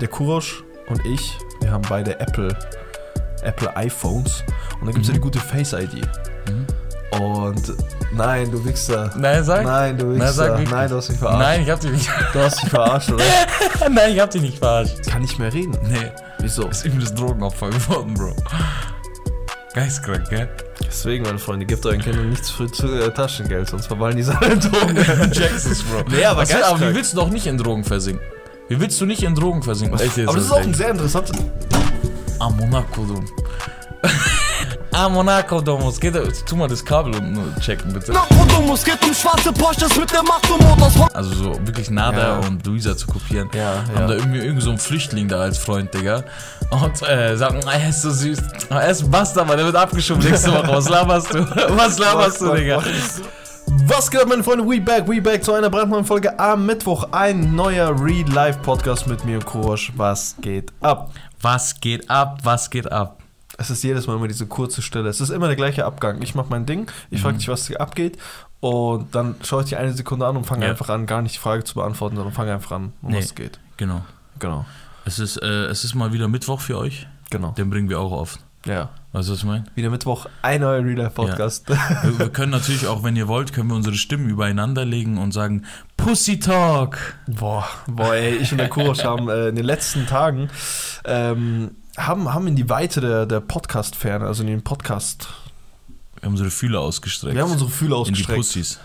der Kurosch und ich, wir haben beide Apple, Apple iPhones und da gibt es ja die gute Face ID. Und nein, du Wichser. Nein, sag. Nein, du sag Wichser. wirklich. Nein, du hast mich verarscht. Nein, ich hab dich nicht. Du hast mich verarscht, oder? Nein, ich hab dich nicht verarscht. Kann nicht mehr reden. Nee. Wieso? Ist übles Drogenopfer geworden, Bro. Geistkrank, gell? Deswegen, meine Freunde, gebt euren Kindern nichts für zu, äh, Taschengeld, sonst verballen die seine Drogen. Jacksons, Bro. Nee, aber aber wie willst du doch nicht in Drogen versinken? Wie willst du nicht in Drogen versinken? Echt jetzt, Aber das ist auch ein sehr interessantes. Ah, Monaco, du. ah, Monaco, Domus. Geh da, tu mal das Kabel unten checken, bitte. Nakodomus geht um schwarze Porsches mit der Macht und Motors. Also so wirklich Nada Ja. und Luisa zu kopieren. Ja, Haben ja. da irgendwie irgend so einen Flüchtling da als Freund, Digga. Und äh, sagen, ah, er ist so süß. Ah, Er ist ein Bastard, Mann, der wird abgeschoben nächste Woche. Was laberst du? Was laberst du, Digga? Was geht ab, meine Freunde? We back, we back zu einer brandneuen Folge am Mittwoch. Ein neuer Real Life Podcast mit mir, Kurosch. Was geht ab? Was geht ab? Was geht ab? Es ist jedes Mal immer diese kurze Stille. Es ist immer der gleiche Abgang. Ich mache mein Ding, ich Mhm. frage dich, was abgeht. Und dann schaue ich dir eine Sekunde an und fange Ja. einfach an, gar nicht die Frage zu beantworten, sondern fange einfach an, um Nee. was es geht. Genau. Genau, Es ist, äh, es ist mal wieder Mittwoch für euch. genau. Den bringen wir auch oft. Ja. Weißt du, was ich meine? Wieder Mittwoch, ein neuer Real Life Podcast. Wir, wir können natürlich auch, wenn ihr wollt, können wir unsere Stimmen übereinander legen und sagen Pussy Talk. Boah, boah, ey, ich und der Kurosch haben äh, in den letzten Tagen ähm, haben, haben in die Weite der, der Podcast-Ferne, also in den Podcast, Wir haben unsere Fühler ausgestreckt. wir haben unsere Fühler in die ausgestreckt. Pussys.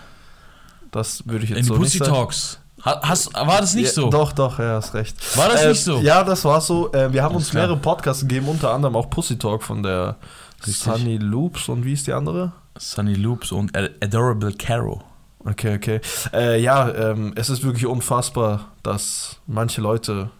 Das würde ich jetzt In die so Pussy nicht sagen. Talks. Ha- Hast, war das nicht ja, so? Doch, doch, ja, hast recht. War das Äh, nicht so? Ja, das war so. Äh, wir haben uns mehrere Podcasts gegeben, unter anderem auch Pussy Talk von der Richtig. Sunny Loops und wie ist die andere? Sunny Loops und Ad- Adorable Caro. Okay, okay. Äh, ja, ähm, es ist wirklich unfassbar, dass manche Leute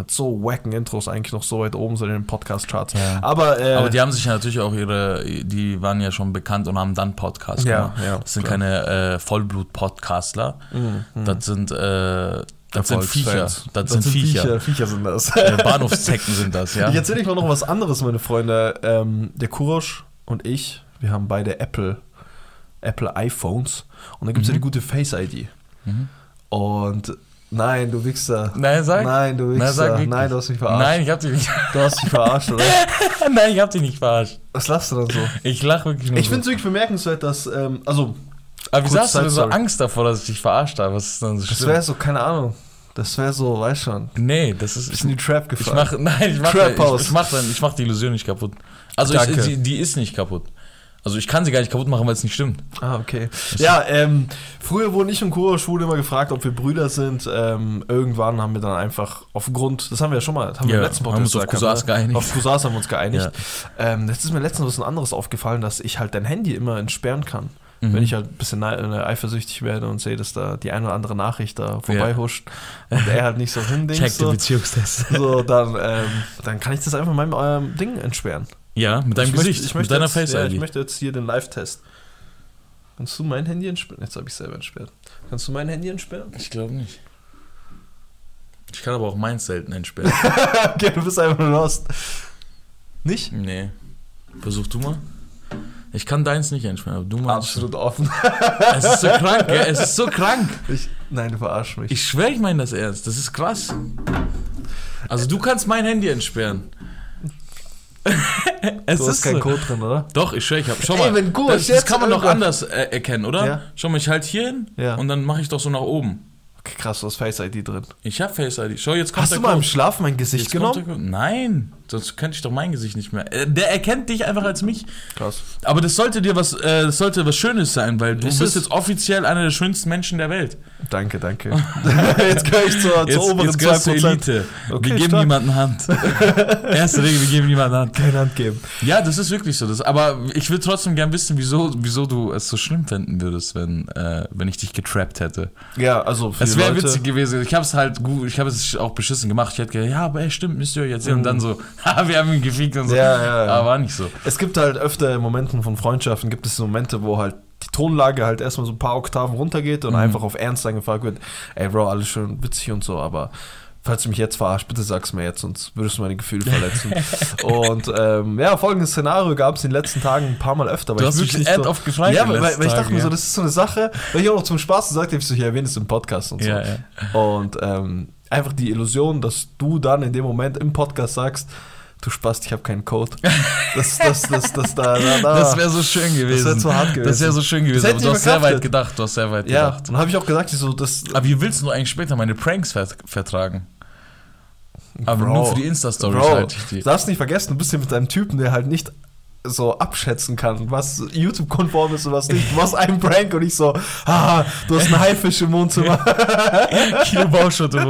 mit so wacken Intros eigentlich noch so weit oben sind in den Podcast-Charts. Ja. Aber, äh, Aber die haben sich ja natürlich auch ihre, die waren ja schon bekannt und haben dann Podcast Ja, gemacht. ja, das sind klar. keine äh, Vollblut-Podcastler. Mhm, Das sind, äh, das sind Viecher. Erfolgsfans. Das, sind Viecher. Viecher. Viecher sind das. Bahnhofszecken sind das, ja. Ich erzähle euch mal noch was anderes, meine Freunde. Ähm, der Kurosch und ich, wir haben beide Apple, Apple iPhones. Und da gibt es ja die gute Face ID. Mhm. Und nein, du Wichser. Nein, sag. Nein, du Wichser. sag wirklich. nein, du hast mich verarscht. Nein, ich hab dich nicht. Du hast mich verarscht, oder? Nein, ich hab dich nicht verarscht. Was lachst du dann so? Ich lach wirklich nur. Ich so. finde es wirklich bemerkenswert, dass, ähm, also, Aber wie sagst du denn so. Angst davor, dass ich dich verarscht habe? Was ist dann so das wäre so, keine Ahnung. Das wäre so, weißt schon. Nee, das ist. Ist in die Trap Ich gefallen. mach, nein, ich mach, Trap ich, ich, mach, dann- ich mach die Illusion nicht kaputt. Also ich, die, die ist nicht kaputt. Also ich kann sie gar nicht kaputt machen, weil es nicht stimmt. Ah, okay. Ja, ähm, früher wurden ich und Kurosch wurde immer gefragt, ob wir Brüder sind. Ähm, irgendwann haben wir dann einfach aufgrund, das haben wir ja schon mal, das haben wir Ja, im letzten haben uns auf Cousins ne? geeinigt. Auf Cousins haben wir uns geeinigt. Ähm, jetzt ist mir letztens was anderes aufgefallen, dass ich halt dein Handy immer entsperren kann. Mhm. Wenn ich halt ein bisschen äh, eifersüchtig werde und sehe, dass da die eine oder andere Nachricht da vorbeihuscht und er halt nicht so hindingt, Check den so, Beziehungstest. so dann, ähm, dann kann ich das einfach in meinem ähm, Ding entsperren. Ja, mit deinem ich Gesicht, möchte, ich mit möchte deiner jetzt, Face ja, ID. Ich möchte jetzt hier den Live-Test. Kannst du mein Handy entsperren? Jetzt habe ich selber entsperrt. Kannst du mein Handy entsperren? Ich glaube nicht. Ich kann aber auch meins selten entsperren. okay, du bist einfach lost. Nicht? nee. Versuch du mal. Ich kann deins nicht entsperren, aber du meinst. Absolut offen. Es ist so krank, gell? Es ist so krank. Ich, nein, du verarschst mich. Ich schwöre, ich meine das ernst. Das ist krass. Also du kannst mein Handy entsperren. es du ist keinen so. Code drin, oder? Doch, ich schwöre, ich habe. Schau Ey, mal, wenn Gursch das, das kann man doch anders äh, erkennen, oder? Ja. Schau mal, ich halte hier hin Ja. und dann mache ich doch so nach oben. Okay, krass, du hast Face ID drin. Ich habe Face ID. Schau, jetzt kommt Hast du mal im Code. Schlaf mein Gesicht Jetzt genommen? Nein, sonst könnte ich doch mein Gesicht nicht mehr. Äh, Der erkennt dich einfach als mich. Krass. Aber das sollte dir was, äh, das sollte was Schönes sein, weil du Ist bist jetzt offiziell einer der schönsten Menschen der Welt. Danke, danke. jetzt gehöre ich zur, zur Jetzt, oberen jetzt 2%. Elite. Okay, wir geben stark. niemanden Hand. Erste Regel, wir geben niemanden Hand. Keine Hand geben. Ja, das ist wirklich so. Das, aber ich will trotzdem gern wissen, wieso, wieso du es so schlimm finden würdest, wenn, äh, wenn ich dich getrappt hätte. Ja, also für Es wäre witzig gewesen. Ich habe es halt gut, ich habe es auch beschissen gemacht. Ich hätte gedacht, ja, aber ey, stimmt, müsst ihr euch erzählen. Und dann so, haha, wir haben ihn gefickt und so. Ja, ja, ja. Aber war nicht so. Es gibt halt öfter in Momenten von Freundschaften, gibt es Momente, wo halt die Tonlage halt erstmal so ein paar Oktaven runtergeht und Mhm. einfach auf Ernst dann gefragt wird, ey Bro, alles schön witzig und so, aber falls du mich jetzt verarscht, bitte sag's mir jetzt, sonst würdest du meine Gefühle verletzen. und ähm, ja, folgendes Szenario gab es in den letzten Tagen ein paar Mal öfter. Du hast ich mich wirklich end oft gefragt Ja, weil, weil ich dachte Tagen, mir so, ja. das ist so eine Sache, weil ich auch noch zum Spaß gesagt habe, ich so, ich erwähne es im Podcast und so. Ja, ja. Und ähm, einfach die Illusion, dass du dann in dem Moment im Podcast sagst, du Spast, ich habe keinen Code. Das, das, das, das, da, da, da. Das wäre so schön gewesen. wär zu hart Das wäre gewesen. so schön Das gewesen. Aber du hast sehr weit gedacht. Du hast sehr weit Ja, gedacht. dann habe ich auch gesagt, ich so, das. Aber wie willst du eigentlich später meine Pranks ver vertragen? Aber Bro. nur für die Insta-Stories Bro, halt. ich du die. darfst nicht vergessen, du bist hier mit einem Typen, der halt nicht so abschätzen kann, was YouTube-konform ist und was nicht. Du machst einen Prank und ich so, ah, du hast einen Haifisch im Wohnzimmer. Kilo Bauschutt Ja,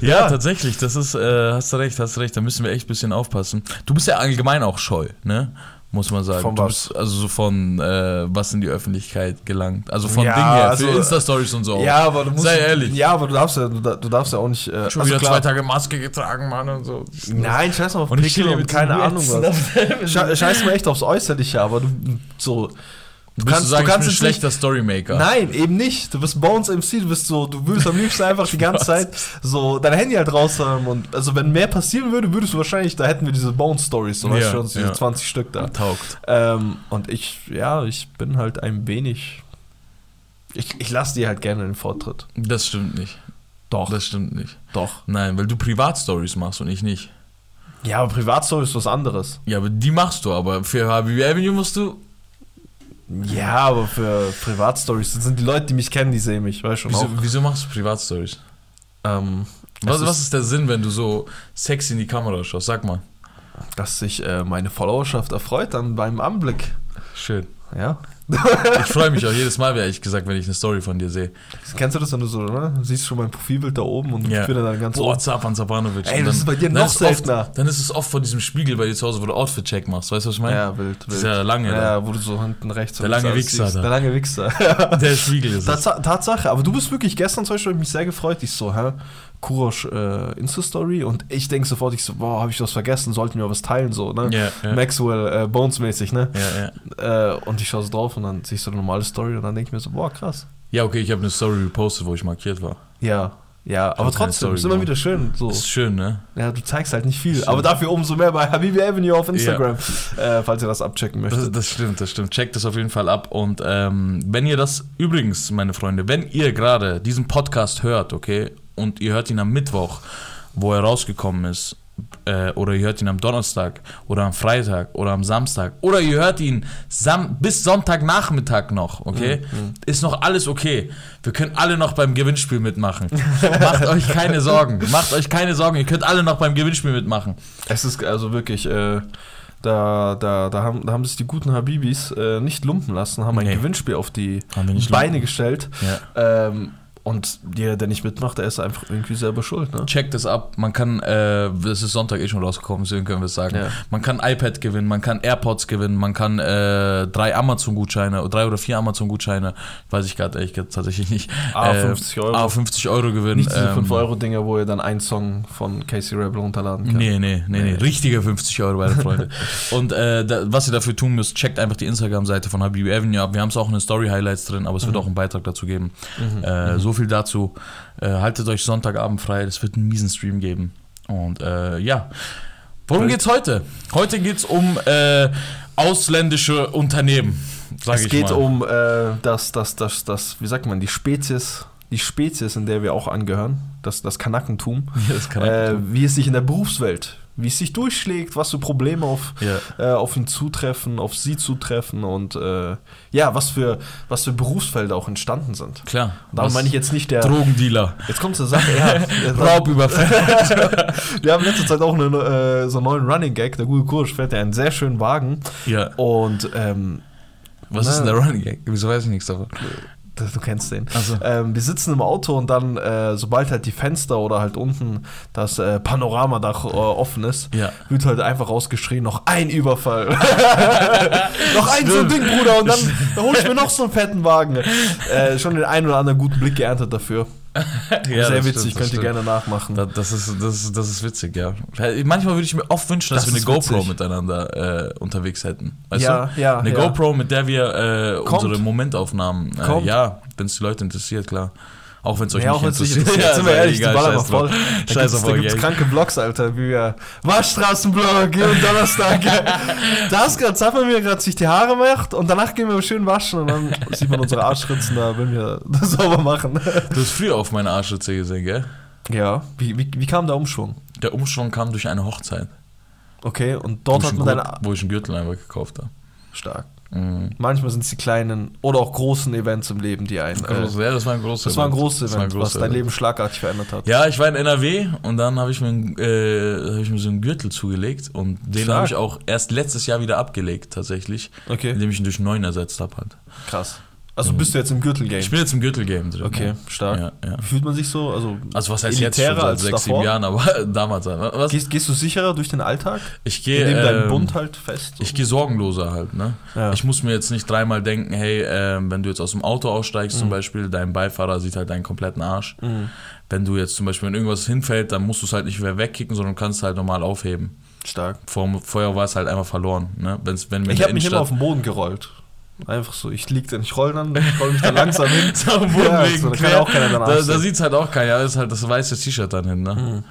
Ja. tatsächlich, das ist, äh, hast du recht, hast du recht, da müssen wir echt ein bisschen aufpassen. Du bist ja allgemein auch scheu, ne? Muss man sagen. Von du was? bist also so von was was in die Öffentlichkeit gelangt. Also von Ja, Dingen her, also- für Insta-Stories und so. Ja, aber du musst. Sei ehrlich. Ja, aber du darfst ja, du, da- du darfst ja auch nicht. Äh, Schon also wieder klar- zwei Tage Maske getragen, Mann, und so. Nein, scheiß mal auf Und ich Pickel und keine Ahnung was. Sche scheiß mal echt aufs Äußerliche, aber du so. Du Kannst du sagen, du kannst ich bin ein schlechter Storymaker. Nein, eben nicht. Du bist Bones MC, du bist so, du würdest am liebsten einfach die ganze? Zeit so dein Handy halt raus haben und also wenn mehr passieren würde, würdest du wahrscheinlich, da hätten wir diese Bones Stories, so weißt Ja, du schon, diese ja. 20 Stück da. Taugt. Ähm, und ich, ja, ich bin halt ein wenig. Ich, ich lasse dir halt gerne den Vortritt. Das stimmt nicht. Doch, Das stimmt nicht. doch. Nein, weil du Privatstories machst und ich nicht. Ja, aber Privatstory ist was anderes. Ja, aber die machst du, aber für Habibi Avenue musst du. Ja, aber für Privatstories das sind die Leute, die mich kennen, die sehen mich, weißt schon Wieso, auch. wieso machst du Privatstories? Ähm, Was, es was ist der Sinn, wenn du so sexy in die Kamera schaust? Sag mal. dass sich äh, meine Followerschaft erfreut dann beim Anblick. Schön. Ja. Ich freue mich auch jedes Mal, ehrlich gesagt, wenn ich eine Story von dir sehe. Kennst du das, wenn du so? Du siehst schon mein Profilbild da oben und Ja. ich bin dann ganz Boah. Zapan Zapanovic. Ey, das ist bei dir noch oft- seltener. Dann ist es oft vor diesem Spiegel bei dir zu Hause, wo du Outfit-Check machst. Weißt du, was ich meine? Ja, wild, wild. Dieser lange Ja, wo du so hinten rechts Der lange Wichser da. Der lange Wichser. Der Spiegel ist es. Tats Tatsache, aber du bist wirklich gestern zum Beispiel mich sehr gefreut. Ich so, hä? Kurosch äh, Insta-Story und ich denke sofort, ich so, boah, habe ich was vergessen, sollten wir was teilen, so, ne? Ja, ja. Maxwell, äh, Bones-mäßig, ne? Ja, ja. Äh, und ich schaue so drauf und dann sehe ich so eine normale Story und dann denke ich mir so, boah, krass. ja, okay, ich habe eine Story repostet, wo ich markiert war. Ja, ja, aber trotzdem, ist immer wieder schön. So. Das ist schön, ne? Ja, du zeigst halt nicht viel, aber dafür umso mehr bei Habibi Avenue auf Instagram, äh, falls ihr das abchecken Das, möchtet. das stimmt, das stimmt. Checkt das auf jeden Fall ab. Und ähm, wenn ihr das, übrigens, meine Freunde, wenn ihr gerade diesen Podcast hört, okay, und ihr hört ihn am Mittwoch, wo er rausgekommen ist, äh, oder ihr hört ihn am Donnerstag oder am Freitag oder am Samstag oder ihr hört ihn Sam bis Sonntagnachmittag noch, okay? Ist noch alles okay. Wir können alle noch beim Gewinnspiel mitmachen. Macht euch keine Sorgen. Macht euch keine Sorgen. Ihr könnt alle noch beim Gewinnspiel mitmachen. Es ist also wirklich, äh, da, da, da, haben, da haben sich die guten Habibis äh, nicht lumpen lassen, haben ein Nee. Gewinnspiel auf die Beine lumpen. gestellt. Ja. Ähm, und jeder, der nicht mitmacht, der ist einfach irgendwie selber schuld. Ne? Checkt es ab. Man kann, äh, es ist Sonntag eh schon rausgekommen, deswegen können wir es sagen. Ja. Man kann iPad gewinnen, man kann AirPods gewinnen, man kann äh, drei Amazon-Gutscheine, drei oder vier Amazon-Gutscheine, weiß ich gerade ehrlich tatsächlich nicht. Ah, Äh, 50 Euro. Ah, 50 Euro gewinnen. Nicht diese ähm, 5-Euro-Dinger, wo ihr dann einen Song von Casey Rebel runterladen könnt. Nee, nee, nee, nee, Nee. richtige 50 Euro, meine Freunde. Und äh, da, was ihr dafür tun müsst, checkt einfach die Instagram-Seite von Habibi Avenue ab. Wir haben es auch in den Story-Highlights drin, aber es Mhm. wird auch einen Beitrag dazu geben. Äh, So viel dazu. Äh, haltet euch Sonntagabend frei, es wird einen miesen Stream geben. Und äh, ja. Worum geht's heute? Heute geht's um äh, ausländische Unternehmen. Sag Es ich geht mal. um äh, das, das, das, das, wie sagt man, die Spezies, die Spezies, in der wir auch angehören, das, das Kanakentum, Ja, das kann äh, wie es sich in der Berufswelt, wie es sich durchschlägt, was für Probleme auf, Ja. äh, auf ihn zutreffen, auf sie zutreffen und äh, ja, was für, was für Berufsfelder auch entstanden sind. Klar. Darum Was- meine ich jetzt nicht der. Drogendealer. Jetzt kommt zur Sache, ja. Raubüberfall. Wir haben letzte Zeit auch eine, äh, so einen neuen Running Gag. Der gute Kurs fährt ja einen sehr schönen Wagen. ja. Und ähm, Was ist denn der Running Gag? Wieso weiß ich nichts davon? Du kennst den. Also. Ähm, wir sitzen im Auto und dann, äh, sobald halt die Fenster oder halt unten das äh, Panoramadach äh, offen ist, Ja. wird halt einfach rausgeschrien, noch ein Überfall. noch ein so ein. Ding, Bruder, und dann, dann hol ich mir noch so einen fetten Wagen. Äh, schon den einen oder anderen guten Blick geerntet dafür. Ja, Sehr das witzig, stimmt, das könnt ihr gerne nachmachen. Da- Das ist, das, ist, das ist witzig, ja. Manchmal würde ich mir oft wünschen, dass Das wir eine GoPro witzig. miteinander äh, unterwegs hätten. Weißt Ja, du? ja, Eine ja. GoPro, mit der wir äh, unsere Momentaufnahmen. Äh, ja, wenn es die Leute interessiert, klar. Auch wenn es euch Ja, nicht auch wenn es nicht interessiert. interessiert. Sind wir ist ehrlich, die egal, ballern scheiß noch voll. Da Scheiß gibt's, da gibt's ey. kranke Vlogs, Alter, wie wir Waschstraßenblog jeden Donnerstag. da hast gerade Zappa mir gerade sich die Haare macht und danach gehen wir schön waschen und dann sieht man unsere Arschritzen da, wenn wir das sauber machen. Du hast früher auf meine Arschritze gesehen, gell? Ja. Wie, wie, wie kam der Umschwung? Der Umschwung kam durch eine Hochzeit. Okay, und dort hat man deine. Wo ich einen Gürtel einfach gekauft habe. Stark. Mhm. Manchmal sind es die kleinen oder auch großen Events im Leben, die einen. Groß, Äh, ja, das war ein großes das war ein großes Das war ein Event, was großes dein Event. Leben schlagartig verändert hat. Ja, ich war in NRW und dann habe ich, mir äh, hab ich mir so einen Gürtel zugelegt und den habe ich auch erst letztes Jahr wieder abgelegt, tatsächlich. Okay, Indem ich ihn durch einen neuen ersetzt habe halt. krass. Also bist du jetzt im Gürtelgame? Ich bin jetzt im Gürtelgame drin. Okay, ja. stark. Ja, ja. Wie fühlt man sich so? Also, Also was heißt jetzt schon seit als sechs, sieben Jahren, aber damals halt. Was? Gehst, gehst du sicherer durch den Alltag? Ich gehe Indem dein ähm, Bund halt fest. Ich gehe sorgenloser halt, ne? Ich muss mir jetzt nicht dreimal denken, hey, ähm, wenn du jetzt aus dem Auto aussteigst Mhm. zum Beispiel, dein Beifahrer sieht halt deinen kompletten Arsch. Wenn du jetzt zum Beispiel, wenn irgendwas hinfällt, dann musst du es halt nicht mehr wegkicken, sondern kannst halt normal aufheben. Stark. Vor, vorher war es halt einfach verloren, ne? Wenn's, wenn, Ich habe mich immer auf den Boden gerollt. Einfach so, ich lieg dann, ich roll dann, ich roll mich dann langsam hin. Ja, so, da kann auch keiner danach Da, da sieht es halt auch keiner, ist halt das weiße T-Shirt dann hin, ne?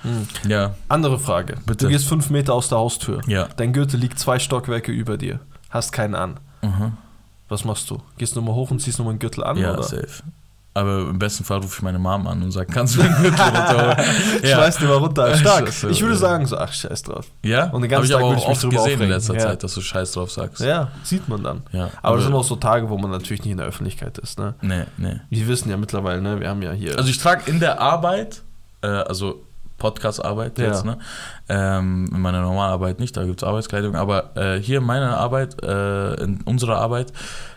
Ja. Andere Frage. Bitte. Du gehst fünf Meter aus der Haustür. Ja. Dein Gürtel liegt zwei Stockwerke über dir. Hast keinen an. Mhm. Was machst du? Gehst du nochmal hoch und ziehst nochmal einen Gürtel an? Ja, oder? safe. Aber im besten Fall rufe ich meine Mom an und sage, kannst du den Gürtel runterholen? Schmeiß dir mal runter. Stark. Ich würde ja. sagen so, ach, scheiß drauf. Ja? Und den ganzen ich Tag aber würde auch ich mich drüber gesehen in aufregen. letzter Ja. Zeit, dass du Scheiß drauf sagst. Ja, sieht man dann. Ja, Aber das sind auch so Tage, wo man natürlich nicht in der Öffentlichkeit ist. Ne? Nee, nee. Wir wissen ja mittlerweile, ne? wir haben ja hier. Also ich trage in der Arbeit, äh, also Podcast-Arbeit Ja. jetzt, ne? Ähm, in meiner normalen Arbeit nicht, da gibt es Arbeitskleidung, aber äh, hier in meiner Arbeit, äh, in unserer Arbeit,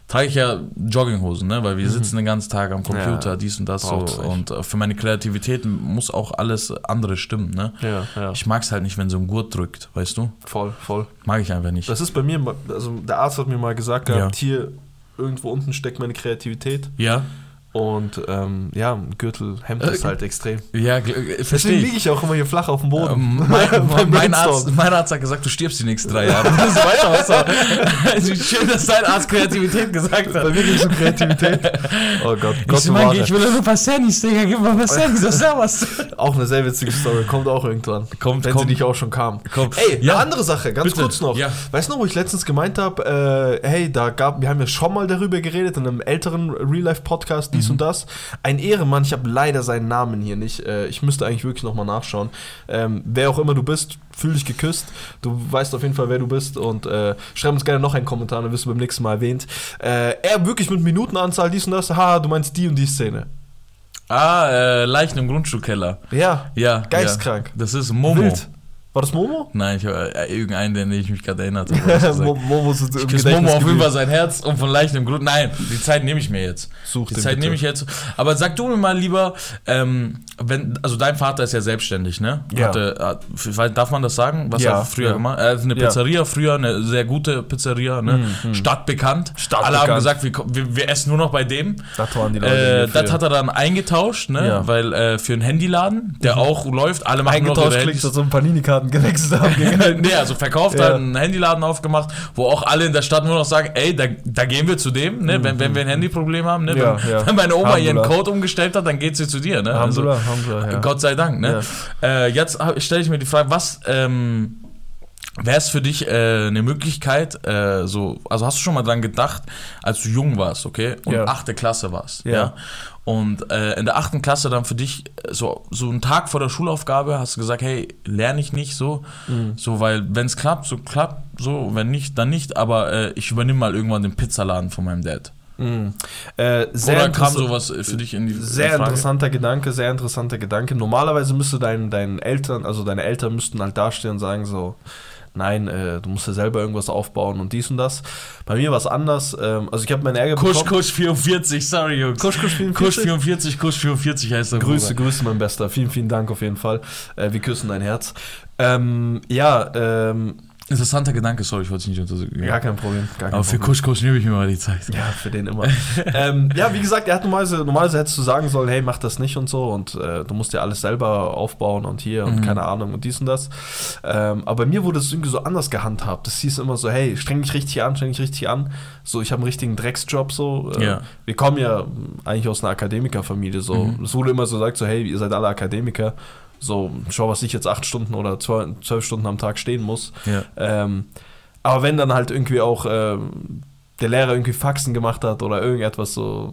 trage ich ja Jogginghosen, ne? weil wir sitzen den ganzen Tag am Computer, Mhm. Ja, dies und das so. nicht. Und äh, für meine Kreativität muss auch alles andere stimmen. Ne? ja, ja. Ich mag es halt nicht, wenn so ein Gurt drückt, weißt du? voll, voll. Mag ich einfach nicht. Das ist bei mir, also der Arzt hat mir mal gesagt gehabt, hier irgendwo unten steckt meine Kreativität. ja? Und ähm, ja, Gürtel hemmt das halt extrem. Ja, äh, verstehe Deswegen ich. liege ich auch immer hier flach auf dem Boden. Ähm, mein, mein. Arzt, mein Arzt hat gesagt, du stirbst die nächsten drei Jahre. Das ist weiter, was. Also schön, dass dein Arzt Kreativität gesagt Bei hat. mir ging es um Kreativität. Oh Gott, Gott Ich so, Mann, bewahre. ich will nur ein paar Sandys, Digga, gib mal ein paar Sandys, was da was? Auch eine sehr witzige Story, kommt auch irgendwann. Kommt, wenn kommt. sie nicht auch schon kam. Kommt. Ey, Ja. eine andere Sache, ganz Bitte. kurz noch. Ja. Weißt du noch, wo ich letztens gemeint habe, äh, hey, da gab, wir haben ja schon mal darüber geredet in einem älteren Real-Life-Podcast, Mhm. Dies und das. Ein Ehrenmann, ich habe leider seinen Namen hier nicht. Äh, ich müsste eigentlich wirklich nochmal nachschauen. Ähm, wer auch immer du bist, fühl dich geküsst. Du weißt auf jeden Fall, wer du bist und äh, schreib uns gerne noch einen Kommentar, dann wirst du beim nächsten Mal erwähnt. Äh, er wirklich mit Minutenanzahl, dies und das. Haha, du meinst die und die Szene. Ah, äh, Leichen im Grundschulkeller. Ja, Ja. Geisteskrank. Ja. Das ist Momo. wild. War das Momo? Nein, ich habe äh, irgendeinen, den ich mich gerade erinnert habe. Momo ist Ich küsse Momo auf jeden. Fall sein Herz und von leichtem Grund. Nein, die Zeit nehme ich mir jetzt. Such die Zeit nehme ich jetzt. Aber sag du mir mal lieber, ähm, wenn, also dein Vater ist ja selbstständig, ne? Ja. Hatte, hat, f- darf man das sagen? Was Ja, er früher ja. gemacht? Er hat eine Ja. Pizzeria früher, eine sehr gute Pizzeria, ne? Stadtbekannt. Stadtbekannt. Alle haben gesagt, wir, wir, wir essen nur noch bei dem. Das waren die Leute. Äh, das hat er dann eingetauscht, ne? Ja. Mhm. Weil äh, für einen Handyladen, der auch läuft, alle machen nur noch eingetauscht Handys. dass so ein Panini-Karten gewechselt haben. nee, also verkauft Ja. halt einen Handyladen aufgemacht, wo auch alle in der Stadt nur noch sagen, ey, da, da gehen wir zu dem, ne? wenn, wenn wir ein Handyproblem haben, ne? Mhm. Ja, wenn, ja. wenn meine Oma ihren Alhamdulillah. Code umgestellt hat, dann geht sie zu dir, ne? Also, Alhamdulillah, Alhamdulillah, ja. Gott sei Dank, ne? Äh, jetzt stelle ich mir die Frage, was ähm, wäre es für dich äh, eine Möglichkeit, äh, so, also hast du schon mal dran gedacht, als du jung warst, okay, und Ja. achte Klasse warst, Ja. ja, und äh, in der achten Klasse dann für dich äh, so, so einen Tag vor der Schulaufgabe hast du gesagt, hey, lerne ich nicht so, Mhm. so, weil wenn es klappt, so klappt, so, wenn nicht, dann nicht, aber äh, ich übernehme mal irgendwann den Pizzaladen von meinem Dad. Mhm. Äh, sehr Oder kam sowas für dich in die Sehr Frage? interessanter Gedanke, sehr interessanter Gedanke. Normalerweise müsste dein, dein Eltern, also deine Eltern müssten halt dastehen und sagen so, nein, äh, du musst ja selber irgendwas aufbauen und dies und das. Bei mir war es anders. Ähm, also ich habe meinen Ärger Kusch, bekommen. Kusch 44, sorry Jungs. Kusch, Kusch 44? Kusch 44, Kusch 44 heißt der Grüße, Bruder. Grüße, mein Bester. Vielen, vielen Dank auf jeden Fall. Äh, wir küssen dein Herz. Ähm, ja, ähm, Interessanter Gedanke, sorry, ich wollte es nicht untersuchen. gar kein Problem. Gar kein Aber für. Kusch, Kusch nehme ich mir mal die Zeit. Ja, für den immer. ähm, ja, wie gesagt, er hat normalerweise, normalerweise hättest du sagen sollen, hey, mach das nicht und so und äh, du musst ja alles selber aufbauen und hier und Mhm. keine Ahnung und dies und das. Ähm, aber bei mir wurde es irgendwie so anders gehandhabt. Das hieß immer so, hey, streng dich richtig an, streng dich richtig an. So, ich habe einen richtigen Drecksjob so. Äh, Ja. Wir kommen ja eigentlich aus einer Akademikerfamilie so. Mhm. Es wurde immer so gesagt, so, hey, ihr seid alle Akademiker. So, schau, was ich jetzt acht Stunden oder zwölf, Stunden am Tag stehen muss. Ja. Ähm, aber wenn dann halt irgendwie auch ähm, der Lehrer irgendwie Faxen gemacht hat oder irgendetwas so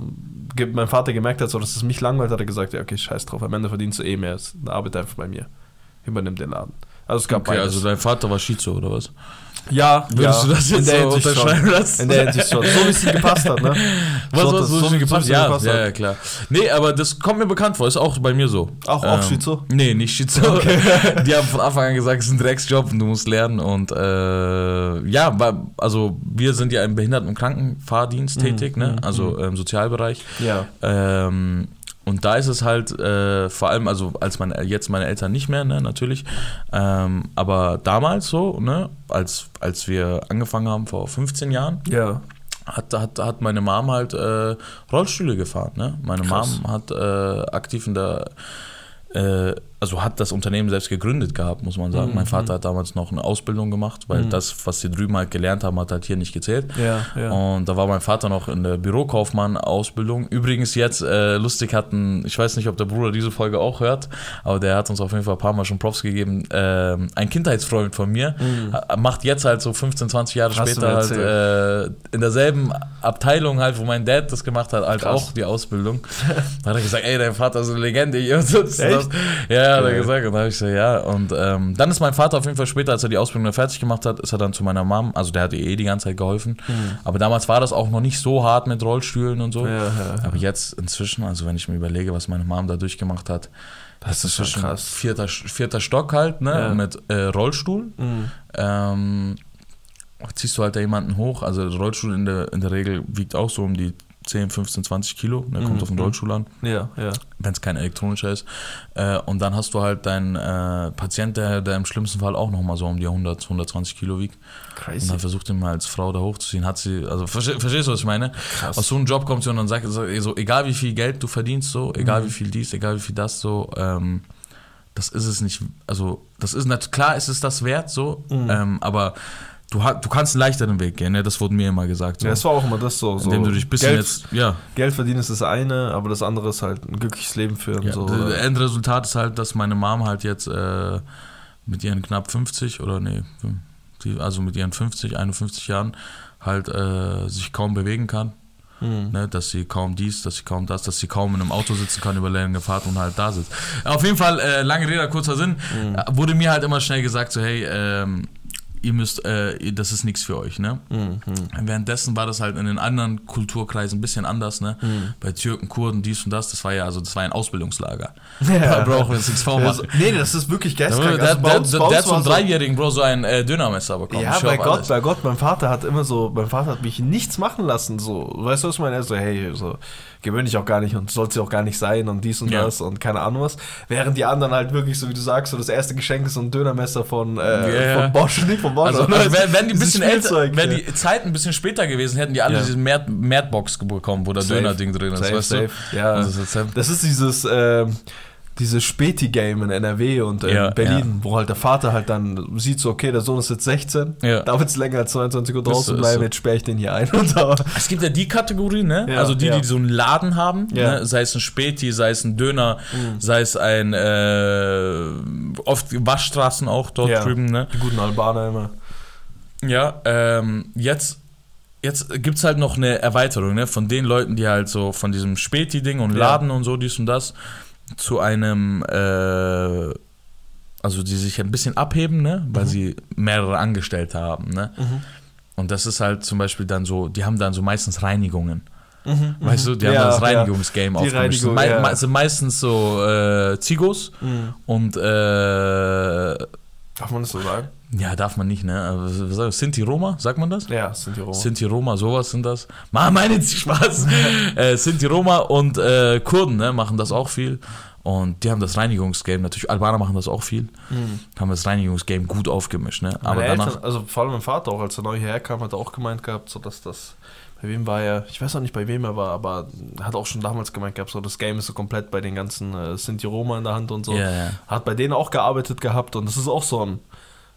mein Vater gemerkt hat, so, dass es mich langweilt, hat er gesagt, ja, okay, scheiß drauf, am Ende verdienst du eh mehr, arbeite einfach bei mir. Übernimm den Laden. Also es gab Okay, beides. also dein Vater war Schizo, oder was? Ja, Würdest ja, du das jetzt so unterschreiben lassen? In der Hinsicht schon. So wie es ihm gepasst hat, ne? Was, So was, so, gepasst? wie es Ja, gepasst ja, hat. ja, klar. Nee, aber das kommt mir bekannt vor, ist auch bei mir so. Auch- auch Schizo? Nee, nicht Schizo. Die haben von Anfang an gesagt, es ist ein Drecksjob und du musst lernen und äh, ja, also wir sind ja im Behinderten- und Krankenfahrdienst Mhm, tätig, ne? also im Sozialbereich. Ja. Ähm, und da ist es halt äh, vor allem, also als meine jetzt meine Eltern nicht mehr, ne, natürlich. Ähm, aber damals so, ne, als, als wir angefangen haben vor 15 Jahren, Ja. hat, hat, hat meine Mom halt äh, Rollstühle gefahren. Ne? Meine Krass. Mom hat äh, aktiv in der, äh, also hat das Unternehmen selbst gegründet gehabt, muss man sagen. Mhm. Mein Vater hat damals noch eine Ausbildung gemacht, weil Mhm. das, was sie drüben halt gelernt haben, hat halt hier nicht gezählt. Ja, ja. Und da war mein Vater noch in der Bürokaufmann-Ausbildung. Übrigens jetzt, äh, lustig hatten, ich weiß nicht, ob der Bruder diese Folge auch hört, aber der hat uns auf jeden Fall ein paar Mal schon Props gegeben. Ähm, ein Kindheitsfreund von mir äh, macht jetzt halt so 15, 20 Jahre Mhm. Hast später halt äh, in derselben Abteilung halt, wo mein Dad das gemacht hat, halt Krass. auch die Ausbildung. Da hat er gesagt, ey, dein Vater ist eine Legende. hier so, das, das. Ja, hat er gesagt. Und da habe ich so, ja. Und ähm, dann ist mein Vater auf jeden Fall später, als er die Ausbildung dann fertig gemacht hat, ist er dann zu meiner Mom, also der hat ihr eh die ganze Zeit geholfen. Aber damals war das auch noch nicht so hart mit Rollstühlen und so. Ja, ja. Aber jetzt inzwischen, also wenn ich mir überlege, was meine Mom da durchgemacht hat, Das ist schon krass. Vierter, vierter Stock halt, ne? Mit äh, Rollstuhl. Mhm. Ähm, ziehst du halt da jemanden hoch. Also der Rollstuhl in der, in der Regel wiegt auch so um die 10, 15, 20 Kilo. Ne? Kommt Mhm. auf den Rollstuhl an, Ja, ja. wenn es kein elektronischer ist. Äh, und dann hast du halt deinen äh, Patient, der, der im schlimmsten Fall auch nochmal so um die 100, 120 Kilo wiegt. Und Crazy. dann versucht ihn mal als Frau da hochzuziehen. Hat sie, also verste- verstehst du, was ich meine? Krass. Aus so einem Job kommt sie und dann sagt so, so, egal wie viel Geld du verdienst, so, egal Mhm. wie viel dies, egal wie viel das, so, ähm, das ist es nicht, also, das ist nicht, klar ist es das wert, so, Mhm. ähm, aber du, du kannst einen leichteren Weg gehen, ne? das wurde mir immer gesagt. So. Ja, es war auch immer das so. so indem du dich bisschen Geld, jetzt, ja, Geld verdienen ist das eine, aber das andere ist halt ein glückliches Leben führen. ja so. das Endresultat ist halt, dass meine Mom halt jetzt äh, mit ihren knapp 50 oder nee, also mit ihren 50, 51 Jahren halt äh, sich kaum bewegen kann. Mhm. ne, dass sie kaum dies, dass sie kaum das, dass sie kaum in einem Auto sitzen kann über längere Fahrt und halt da sitzt. Auf jeden Fall, äh, lange Rede, kurzer Sinn, Mhm. wurde mir halt immer schnell gesagt, so hey, ähm, ihr müsst, äh, das ist nichts für euch, ne? Mhm. Währenddessen war das halt in den anderen Kulturkreisen ein bisschen anders, ne? Mhm. Bei Türken, Kurden, dies und das, das war ja, also das war ein Ausbildungslager. Ja. Da brauchen wir uns nichts vormachen. so, nee, das ist wirklich geistkrank. der, Also hat war so- Dreijährigen, Bro, so ein äh, Dönermesser bekommen. Ja, bei Gott, alles. bei Gott, mein Vater hat immer so, mein Vater hat mich nichts machen lassen, so, weißt du, was ich meine? Er so, hey, so, gewöhn dich auch gar nicht und soll sie auch gar nicht sein und dies und Ja. das und keine Ahnung was. Während die anderen halt wirklich, so wie du sagst, so das erste Geschenk ist so ein Dönermesser von, äh, Ja, von Bosch, nicht von Bosch. Also, also wenn, wenn die bisschen älter, wenn die Zeit ein bisschen später gewesen, hätten die alle Ja. diese Mad, Madbox bekommen, wo der Safe. Döner-Ding drin ist, Safe, weißt safe. du? Ja. Also, das ist Das ist dieses, ähm, dieses Späti-Game in NRW und in Ja, Berlin, wo halt der Vater halt dann sieht so, okay, der Sohn ist jetzt 16, Ja. darf jetzt länger als 22 Uhr so, draußen ist bleiben, so. jetzt sperre ich den hier ein. Es gibt ja die Kategorie, ne? Ja, also die, ja. die so einen Laden haben, Ja. ne? sei es ein Späti, sei es ein Döner, Mhm. sei es ein äh, oft Waschstraßen auch dort Ja. drüben, ne? die guten Albaner immer. Ja, ähm, jetzt, jetzt gibt es halt noch eine Erweiterung, ne? Von den Leuten, die halt so von diesem Späti-Ding und Ja. Laden und so, dies und das, zu einem, äh, also die sich ein bisschen abheben, ne? Weil Mhm. sie mehrere Angestellte haben, ne? Und das ist halt zum Beispiel dann so, die haben dann so meistens Reinigungen. Weißt du, die haben Ja, das ja. Reinigungsgame Die aufgemischt. Sind Reinigung, mei ja. sind meistens so äh, Zigos Mhm. und äh, Darf man das so sagen? Ja, darf man nicht, ne? Was, Sinti Roma, sagt man das? Ja, die Roma. Sinti Roma, sowas sind das. Ma, meine Spaß. äh, Sinti Roma und äh, Kurden ne, machen das auch viel. Und die haben das Reinigungsgame, natürlich, Albaner machen das auch viel, Mhm. haben das Reinigungsgame gut aufgemischt, ne? Aber Meine danach. Eltern, also vor allem mein Vater auch, als er neu hierher kam, hat er auch gemeint gehabt, so dass das, bei wem war er, ich weiß auch nicht bei wem er war, aber hat auch schon damals gemeint gehabt, so das Game ist so komplett bei den ganzen äh, Sinti Roma in der Hand und so. Ja, ja. Hat bei denen auch gearbeitet gehabt und das ist auch so ein,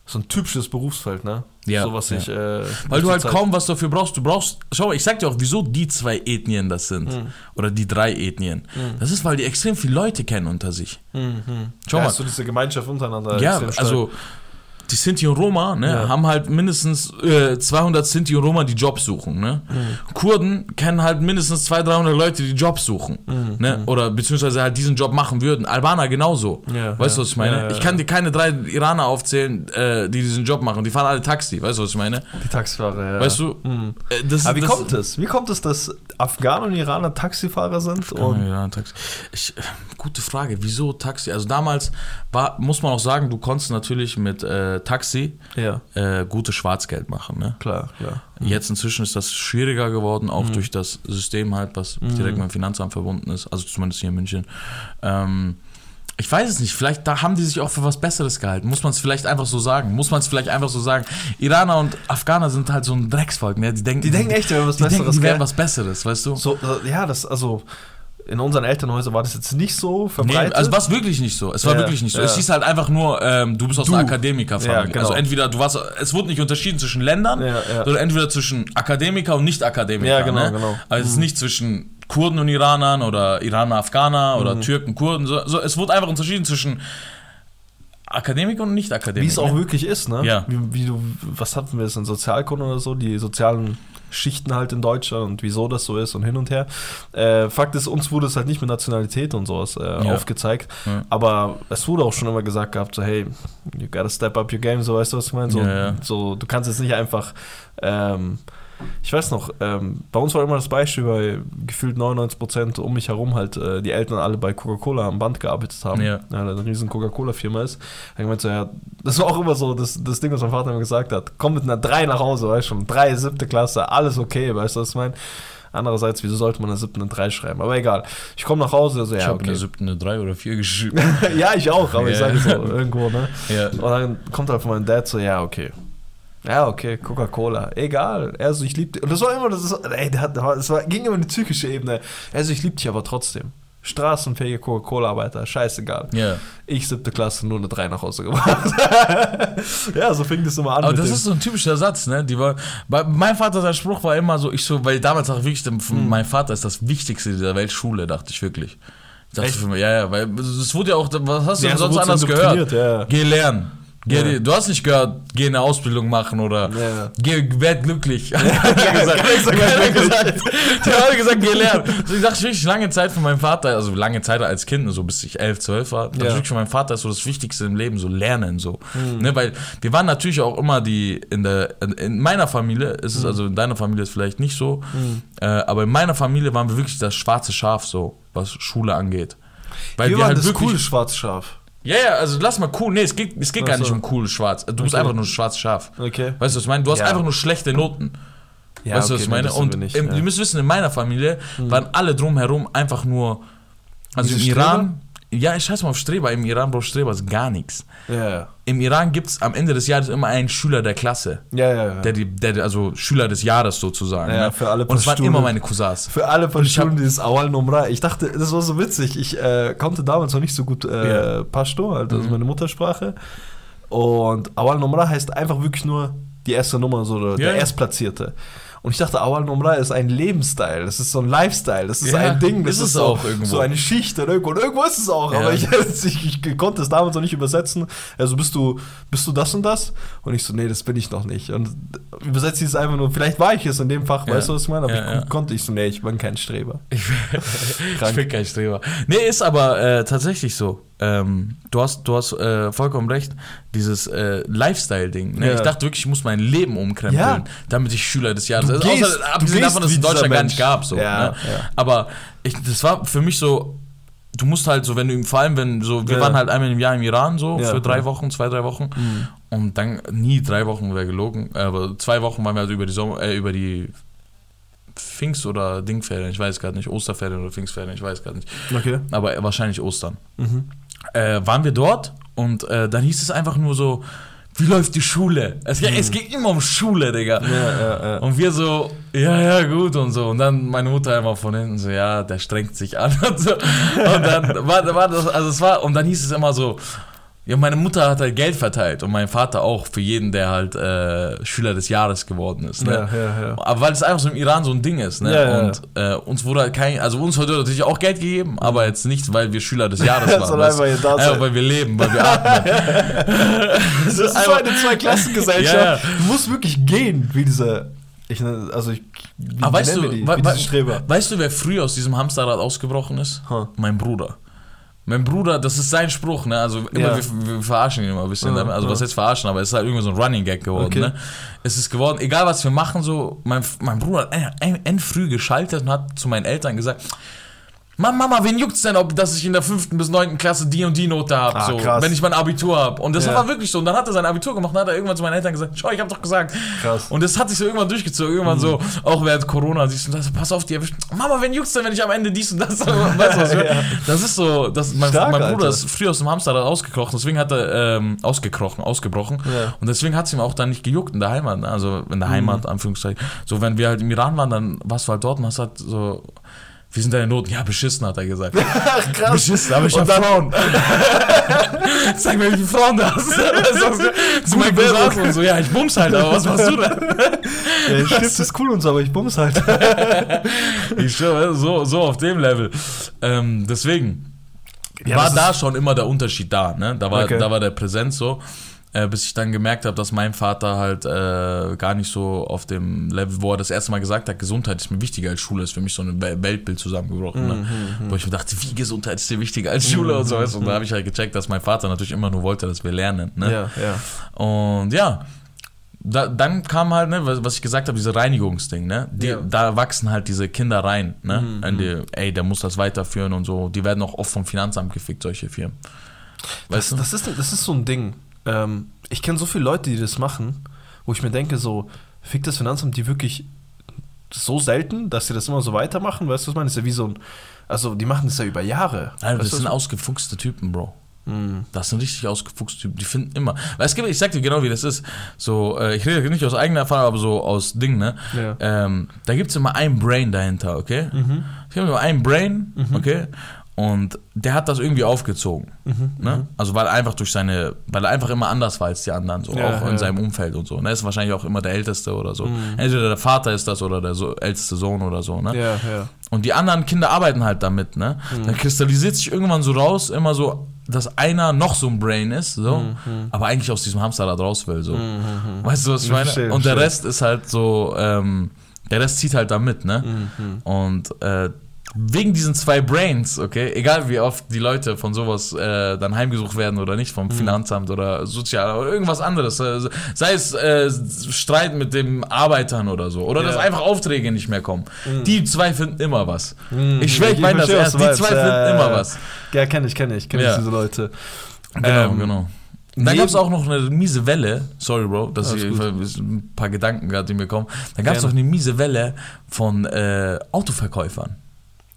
so ein typisches Berufsfeld, ne? Ja, So was ja. ich, äh, Weil du halt Zeit- kaum was dafür brauchst. Du brauchst, schau, ich sag dir auch, wieso die zwei Ethnien das sind. Mhm. Oder die drei Ethnien. Das ist, weil die extrem viele Leute kennen unter sich. Mhm. Schau ja, mal. ist so diese Gemeinschaft untereinander. ja, extrem stark. Die Sinti und Roma ne, Ja. haben halt mindestens äh, 200 Sinti und Roma, die Jobs suchen. Ne? Mhm. Kurden kennen halt mindestens 200, 300 Leute, die Jobs suchen. Mhm. Ne? Oder beziehungsweise halt diesen Job machen würden. Albaner genauso. Ja, weißt du, ja. was ich meine? Ich kann dir keine drei Iraner aufzählen, äh, die diesen Job machen. Die fahren alle Taxi. Weißt du, was ich meine? Die Taxifahrer, ja. Weißt du? Äh, das, Aber wie das, kommt es? Wie kommt es, dass Afghanen und Iraner Taxifahrer sind? Oh, Und ja, Taxi. Ich, äh, gute Frage, wieso Taxi? Also damals war, muss man auch sagen, du konntest natürlich mit äh, Taxi ja, äh, gutes Schwarzgeld machen. Ne? klar, klar. Jetzt inzwischen ist das schwieriger geworden, auch durch das System halt, was direkt mit dem Finanzamt verbunden ist, also zumindest hier in München. Ähm, ich weiß es nicht, vielleicht da haben die sich auch für was Besseres gehalten. Muss man es vielleicht einfach so sagen? Muss man es vielleicht einfach so sagen? Iraner und Afghaner sind halt so ein Drecksvolk, ne? Die denken, Die denken echt, die was die denken, Besseres, die wären was Besseres, weißt du? So, äh, ja, das, also in unseren Elternhäusern war das jetzt nicht so Nee, verbreitet. also war es wirklich nicht so. Es war Ja, wirklich nicht so. ja. Es hieß halt einfach nur, ähm, du bist aus Du. einer Akademikerfamilie. Ja, genau. Also entweder du warst, es wurde nicht unterschieden zwischen Ländern, sondern entweder zwischen Akademiker und Nicht-Akademiker. Ja, genau, ne? genau. Also es ist nicht zwischen Kurden und Iranern oder Iraner, Afghaner Mhm. oder Türken, Kurden. So, so, es wurde einfach unterschieden zwischen Akademiker und Nicht-Akademiker. wie es auch ne? wirklich ist, ne? Ja. Wie, wie du, was hatten wir jetzt in Sozialkunde oder so, die sozialen Schichten halt in Deutschland und wieso das so ist und hin und her. Äh, Fakt ist, uns wurde es halt nicht mit Nationalität und sowas äh, Ja. aufgezeigt, Ja. aber es wurde auch schon immer gesagt gehabt, so hey, you gotta step up your game, so weißt du, was ich meine? So, Ja, ja. so du kannst jetzt nicht einfach ähm, ich weiß noch, ähm, bei uns war immer das Beispiel, weil gefühlt 99% um mich herum halt äh, die Eltern alle bei Coca-Cola am Band gearbeitet haben. Ja. Ja, eine riesen Coca-Cola-Firma ist. Dann gemeint so, ja, das war auch immer so das, das Ding, was mein Vater immer gesagt hat. Komm mit einer 3 nach Hause, weißt du schon, 3, siebte Klasse, alles okay, weißt du, was ich meine? Andererseits, wieso sollte man eine siebten eine 3 schreiben? Aber egal. Ich komme nach Hause, so, Ich ja, habe in der okay. siebten eine 3 oder 4 geschrieben. ja, ich auch, aber ich Ja. sage so, irgendwo, ne? ja. Und dann kommt halt von meinem Dad so, ja, okay. Ja, okay, Coca-Cola. Egal. Er so, ich lieb dich. Und das war immer, das ist, ey, das war, ging immer in die psychische Ebene. Er so, ich lieb dich aber trotzdem. Straßenfähige Coca-Cola-Arbeiter, scheißegal. ja. Ich siebte Klasse nur eine 3 nach Hause gemacht. ja, so fing das immer an. Aber das dem. ist so ein typischer Satz, ne? Die war, bei, mein Vater, sein Spruch war immer so, ich so, weil damals auch wirklich, Hm. mein Vater ist das Wichtigste dieser Welt, Schule, dachte ich wirklich. Ich dachte Echt? für mich, ja, ja, weil es wurde ja auch, was hast du Ja, denn so sonst anders gehört? ja. Geh lernen. Geh, Ja. Du hast nicht gehört, geh eine Ausbildung machen oder Ja. geh, werd glücklich. Hat keiner gesagt. Keiner gesagt. Die haben alle gesagt, geh lernen. So, ich dachte wirklich lange Zeit von meinem Vater, also lange Zeit als Kind, so bis ich elf, zwölf war, Ja. ich wirklich von meinem Vater ist so das Wichtigste im Leben, so lernen, so. Hm. Ne, weil wir waren natürlich auch immer die, in der, in, in meiner Familie ist es, Hm. also in deiner Familie ist es vielleicht nicht so, äh, aber in meiner Familie waren wir wirklich das schwarze Schaf, so, was Schule angeht. Weil Wir wir waren halt das wirklich, coole Schwarzschaf. Ja, ja, also lass mal cool. Nee, es geht, es geht Ach gar nicht um cool schwarz. Du bist Okay. einfach nur schwarz scharf. Okay. Weißt du, was ich meine? Du hast Ja. einfach nur schlechte Noten. Ja, weißt du, was okay, ich meine? Und nicht, im, ja. Ihr müsst wissen, in meiner Familie waren alle drumherum einfach nur. Also Diese im Iran. Ja, ich scheiß mal auf Streber. Im Iran, Bro, Streber ist gar nichts. Ja. Im Iran gibt es am Ende des Jahres immer einen Schüler der Klasse. Ja, ja, ja. Der, die- der, also Schüler des Jahres sozusagen. Ja, ne? für alle Und es waren immer meine Cousins. Für alle Schulen dieses Awal Numra. Ich dachte, das war so witzig. Ich äh, konnte damals noch nicht so gut äh, Ja. Pashto, also Mhm. meine Muttersprache. Und Awal Numra heißt einfach wirklich nur die erste Nummer, so der, Ja, der. Erstplatzierte. Und ich dachte, Awal Numra ist ein Lebensstil, das ist so ein Lifestyle, das ist Ja, ein Ding, das ist ist, es so, auch irgendwo. so eine Schicht und irgendwo, und irgendwo ist es auch, Ja. aber ich, ich, ich konnte es damals noch nicht übersetzen. Also bist du, bist du das und das? Und ich so, nee, das bin ich noch nicht. Und übersetze ich es einfach nur, vielleicht war ich es in dem Fach, Ja. weißt du, was ich meine? Aber ich konnte ich so, nee, ich bin kein Streber. Ich, Krank. ich bin kein Streber. Nee, ist aber äh, tatsächlich so. Ähm, du hast, du hast äh, vollkommen recht, dieses äh, Lifestyle-Ding. Ne? Ja. Ich dachte wirklich, ich muss mein Leben umkrempeln, Ja. damit ich Schüler des Jahres. Du Also, gehst- außer, abgesehen davon, dass es in Deutschland gar nicht gab. So, Ja, ne? Aber ich, das war für mich so. Du musst halt so, wenn du im vor allem, wenn so, wir waren halt einmal im Jahr im Iran so für drei. Wochen, zwei, drei Wochen und dann nie drei Wochen wäre gelogen, aber zwei Wochen waren wir also über die Sommer, äh, über die Pfingst- oder Dingferien, ich weiß gerade nicht, Osterferien oder Pfingstferien, ich weiß gerade nicht Okay. aber wahrscheinlich Ostern. Mhm. Äh, waren wir dort und äh, dann hieß es einfach nur so, wie läuft die Schule? Es, ja, es ging immer um Schule, Digga. Ja, ja, ja. Und wir so, ja, ja, gut und so. Und dann meine Mutter immer von hinten so, ja, der strengt sich an und so. Und dann war, war das, also es war, und dann hieß es immer so, Ja, meine Mutter hat halt Geld verteilt und mein Vater auch für jeden, der halt äh, Schüler des Jahres geworden ist. Ne? Ja, ja, ja. Aber weil es einfach so im Iran so ein Ding ist. Ne? Ja, und äh, uns wurde halt kein, also uns wurde natürlich auch Geld gegeben, aber jetzt nicht, weil wir Schüler des Jahres waren. Sondern ihr da Einfach, seid. weil wir leben, weil wir atmen. Das ist so einfach- eine Zweiklassengesellschaft. Du musst wirklich gehen, wie dieser. Ich, nenne- also ich, wie, Aber wie weißt du, die? wa- diese Streber. weißt du, wer früher aus diesem Hamsterrad ausgebrochen ist? Ha. Mein Bruder. Mein Bruder, das ist sein Spruch, ne? Also immer, Ja. wir, wir verarschen ihn immer ein bisschen. Ja, damit. also was heißt verarschen, aber es ist halt irgendwie so ein Running Gag geworden, Okay. ne? Es ist geworden, egal was wir machen, so, mein, mein Bruder hat en- en- en früh geschaltet und hat zu meinen Eltern gesagt, Mama, Mama, wen juckt's denn, ob dass ich in der fünften bis neunten Klasse die und die Note habe, Ah, so, krass. wenn ich mein Abitur habe. Und das Ja. war wirklich so. Und dann hat er sein Abitur gemacht und hat er irgendwann zu meinen Eltern gesagt, schau, ich habe doch gesagt. Krass. Und das hat sich so irgendwann durchgezogen, irgendwann so, auch während Corona, siehst du, das, pass auf, die erwischt. Mama, wen juckt's denn, wenn ich am Ende dies und das, weißt du, was meine? Das ist so, das, mein, Stark, mein Bruder Alter. ist früher aus dem Hamsterrad ausgekrochen, deswegen hat er, ähm, ausgekrochen, ausgebrochen. Ja. Und deswegen hat es ihm auch dann nicht gejuckt in der Heimat, ne? also in Mhm. der Heimat, Anführungszeichen. So, wenn wir halt im Iran waren, dann warst du halt dort und hast halt so, wie sind deine Noten? Ja, beschissen, hat er gesagt. Ach, krass. Beschissen, aber ich Und hab dann- Frauen. Sag mir, wie viele Frauen du hast. Zu meinen Cousins und so, ja, ich bums halt, aber was machst du denn? Ja, Stift ist cool und so, aber ich bums halt. Ich schwöre, so, so auf dem Level. Ähm, deswegen Ja, war da schon immer der Unterschied da, ne? Da war, Okay. da war der Präsenz so. Äh, bis ich dann gemerkt habe, dass mein Vater halt äh, gar nicht so auf dem Level, wo er das erste Mal gesagt hat, Gesundheit ist mir wichtiger als Schule, ist für mich so ein Wel- Weltbild zusammengebrochen. Ne? Wo ich mir dachte, wie Gesundheit ist dir wichtiger als Schule und so. du? Und da habe ich halt gecheckt, dass mein Vater natürlich immer nur wollte, dass wir lernen. Ne? Ja, ja. Und ja, da, dann kam halt, ne, was ich gesagt habe, diese Reinigungsding, ne? Die, Ja. Da wachsen halt diese Kinder rein, ne? In die, ey, der muss das weiterführen und so. Die werden auch oft vom Finanzamt gefickt, solche Firmen. Weißt Das, du? das, ist, das ist so ein Ding. Ähm, ich kenne so viele Leute, die das machen, wo ich mir denke, so, fickt das Finanzamt die wirklich so selten, dass sie das immer so weitermachen? Weißt du, was ich meine? Das ist ja wie so ein. Also, die machen das ja über Jahre. Alter, das sind ausgefuchste Typen, Bro. Mhm. Das sind richtig ausgefuchste Typen. Die finden immer. Weil es gibt, ich sag dir genau, wie das ist. So, äh, ich rede nicht aus eigener Erfahrung, aber so aus Ding, ne? Ja. Ähm, da gibt es immer ein Brain dahinter, okay? Mhm. Es gibt immer ein Brain, okay? Und der hat das irgendwie aufgezogen. Mhm. Ne? Also weil er einfach durch seine, weil er einfach immer anders war als die anderen, so Ja, auch in ja. seinem Umfeld und so. Ne? Er ist wahrscheinlich auch immer der Älteste oder so. Mhm. Entweder der Vater ist das oder der so, älteste Sohn oder so. Ne? Ja, ja. Und die anderen Kinder arbeiten halt damit, ne? Mhm. Dann kristallisiert sich irgendwann so raus, immer so, dass einer noch so ein Brain ist, so, Mhm. aber eigentlich aus diesem Hamsterrad raus will, so. Weißt du, was ich meine? verstehe, Und der verstehe. Rest ist halt so, ähm, der Rest zieht halt da mit, ne? Mhm. Und äh, wegen diesen zwei Brains, okay, egal wie oft die Leute von sowas äh, dann heimgesucht werden oder nicht, vom Finanzamt oder Sozial oder irgendwas anderes, äh, sei es äh, Streit mit den Arbeitern oder so, oder Ja. dass einfach Aufträge nicht mehr kommen. Die zwei finden immer was. Mhm. Ich schwöre, ich meine das was die zwei finden Ja, immer was. Ja, kenne ich, kenne ich, kenne Ja. ich diese Leute. Genau, Ähm, genau. Dann neben- gab es auch noch eine miese Welle, sorry Bro, dass ich, ein paar Gedanken gerade, die mir kommen. Dann gab es noch eine miese Welle von äh, Autoverkäufern.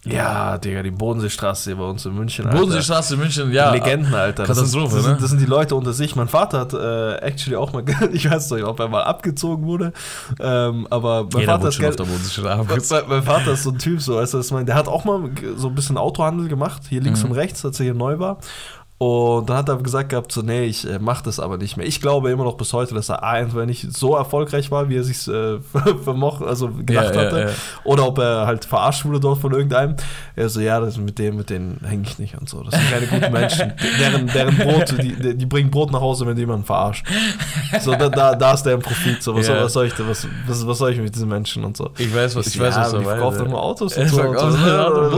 Ja, Digga, die Bodenseestraße hier bei uns in München. Alter. Bodenseestraße München, ja. Legenden, Alter. Das Katastrophe, sind, das, ne? sind, das sind die Leute unter sich. Mein Vater hat äh, actually auch mal, ich weiß nicht, ob er mal abgezogen wurde, ähm, aber mein Jeder Vater, ist schon auf der Bodenseestraße. mein, Vater ist so ein Typ, so, weißt du, der hat auch mal so ein bisschen Autohandel gemacht, hier links Mhm. und rechts, als er hier neu war. Und dann hat er gesagt gehabt, so, nee, ich äh, mach das aber nicht mehr. Ich glaube immer noch bis heute, dass er A, entweder nicht so erfolgreich war, wie er sich äh, vermocht, also gedacht Ja, ja, hatte, ja. oder ob er halt verarscht wurde dort von irgendeinem. Er so, ja, das mit dem, mit denen hänge ich nicht und so. Das sind keine guten Menschen. deren, deren Brot, die, die bringen Brot nach Hause, wenn die jemanden verarscht. So, da, da, da ist der im Profit. So, was, Ja. soll, was soll ich denn, was, was, was soll ich mit diesen Menschen und so. Ich weiß, was, ich so, weiß, ja, was die er meint, ja. doch nur Autos und so. und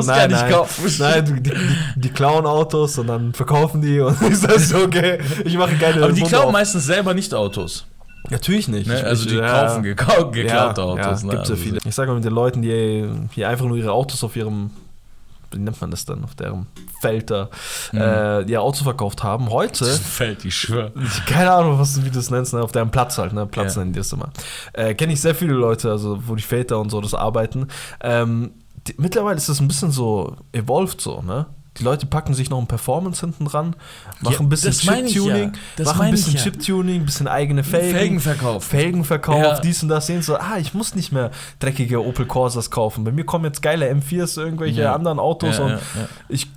so. gar nicht kaufen. Nein, die, die, die klauen Autos und dann verkaufen die und ich sag so, okay, ich mache keine Aber die klauen meistens selber nicht Autos. Natürlich nicht. Ne? Also die ja. kaufen gekau geklaute ja, Autos. Ja, ne? gibt's ja Also viele. Ich sage mal mit den Leuten, die hier einfach nur ihre Autos auf ihrem, wie nennt man das dann, auf deren Feld da, Mhm. äh, ihr Auto verkauft haben. Heute, Das fällt, ich schwöre. keine Ahnung, was wie du es nennst, ne, auf deren Platz halt, ne, Platz Ja. nennen die das immer. Äh, Kenne ich sehr viele Leute, also wo die Väter und so das arbeiten. Ähm, die, mittlerweile ist das ein bisschen so evolved so, ne? Die Leute packen sich noch ein Performance hinten dran, machen Ja, ein bisschen ja. Chip-Tuning, Das machen ein bisschen ja. Chip-Tuning, ein bisschen eigene Felgen. Felgenverkauf. Felgenverkauf, Ja. dies und das sehen so, ah, ich muss nicht mehr dreckige Opel Corsas kaufen. Bei mir kommen jetzt geile M4s, irgendwelche Ja. anderen Autos Ja, und ja, ja. ich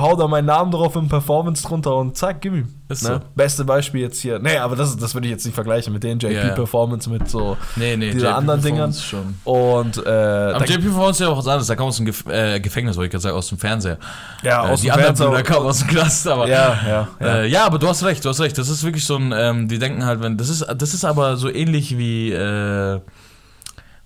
hau da meinen Namen drauf im Performance drunter und zack, gib ihm. Ist ne? so. Beste Beispiel jetzt hier. Nee, aber das, das würde ich jetzt nicht vergleichen mit den JP Ja, ja. Performance mit so Nee, nee, diese JP anderen Dingern. Schon. Und äh, Aber da- JP Performance ist ja auch was anderes. Da kam aus dem Gef äh, Gefängnis, wollte ich gerade sagen, aus dem Fernseher. ja, äh, aus die dem anderen Fernseher- Brüder kamen aus dem Knast, aber. Ja, ja, ja. Äh, ja, aber du hast recht, du hast recht. Das ist wirklich so ein, ähm, die denken halt, wenn, das ist, das ist aber so ähnlich wie, äh,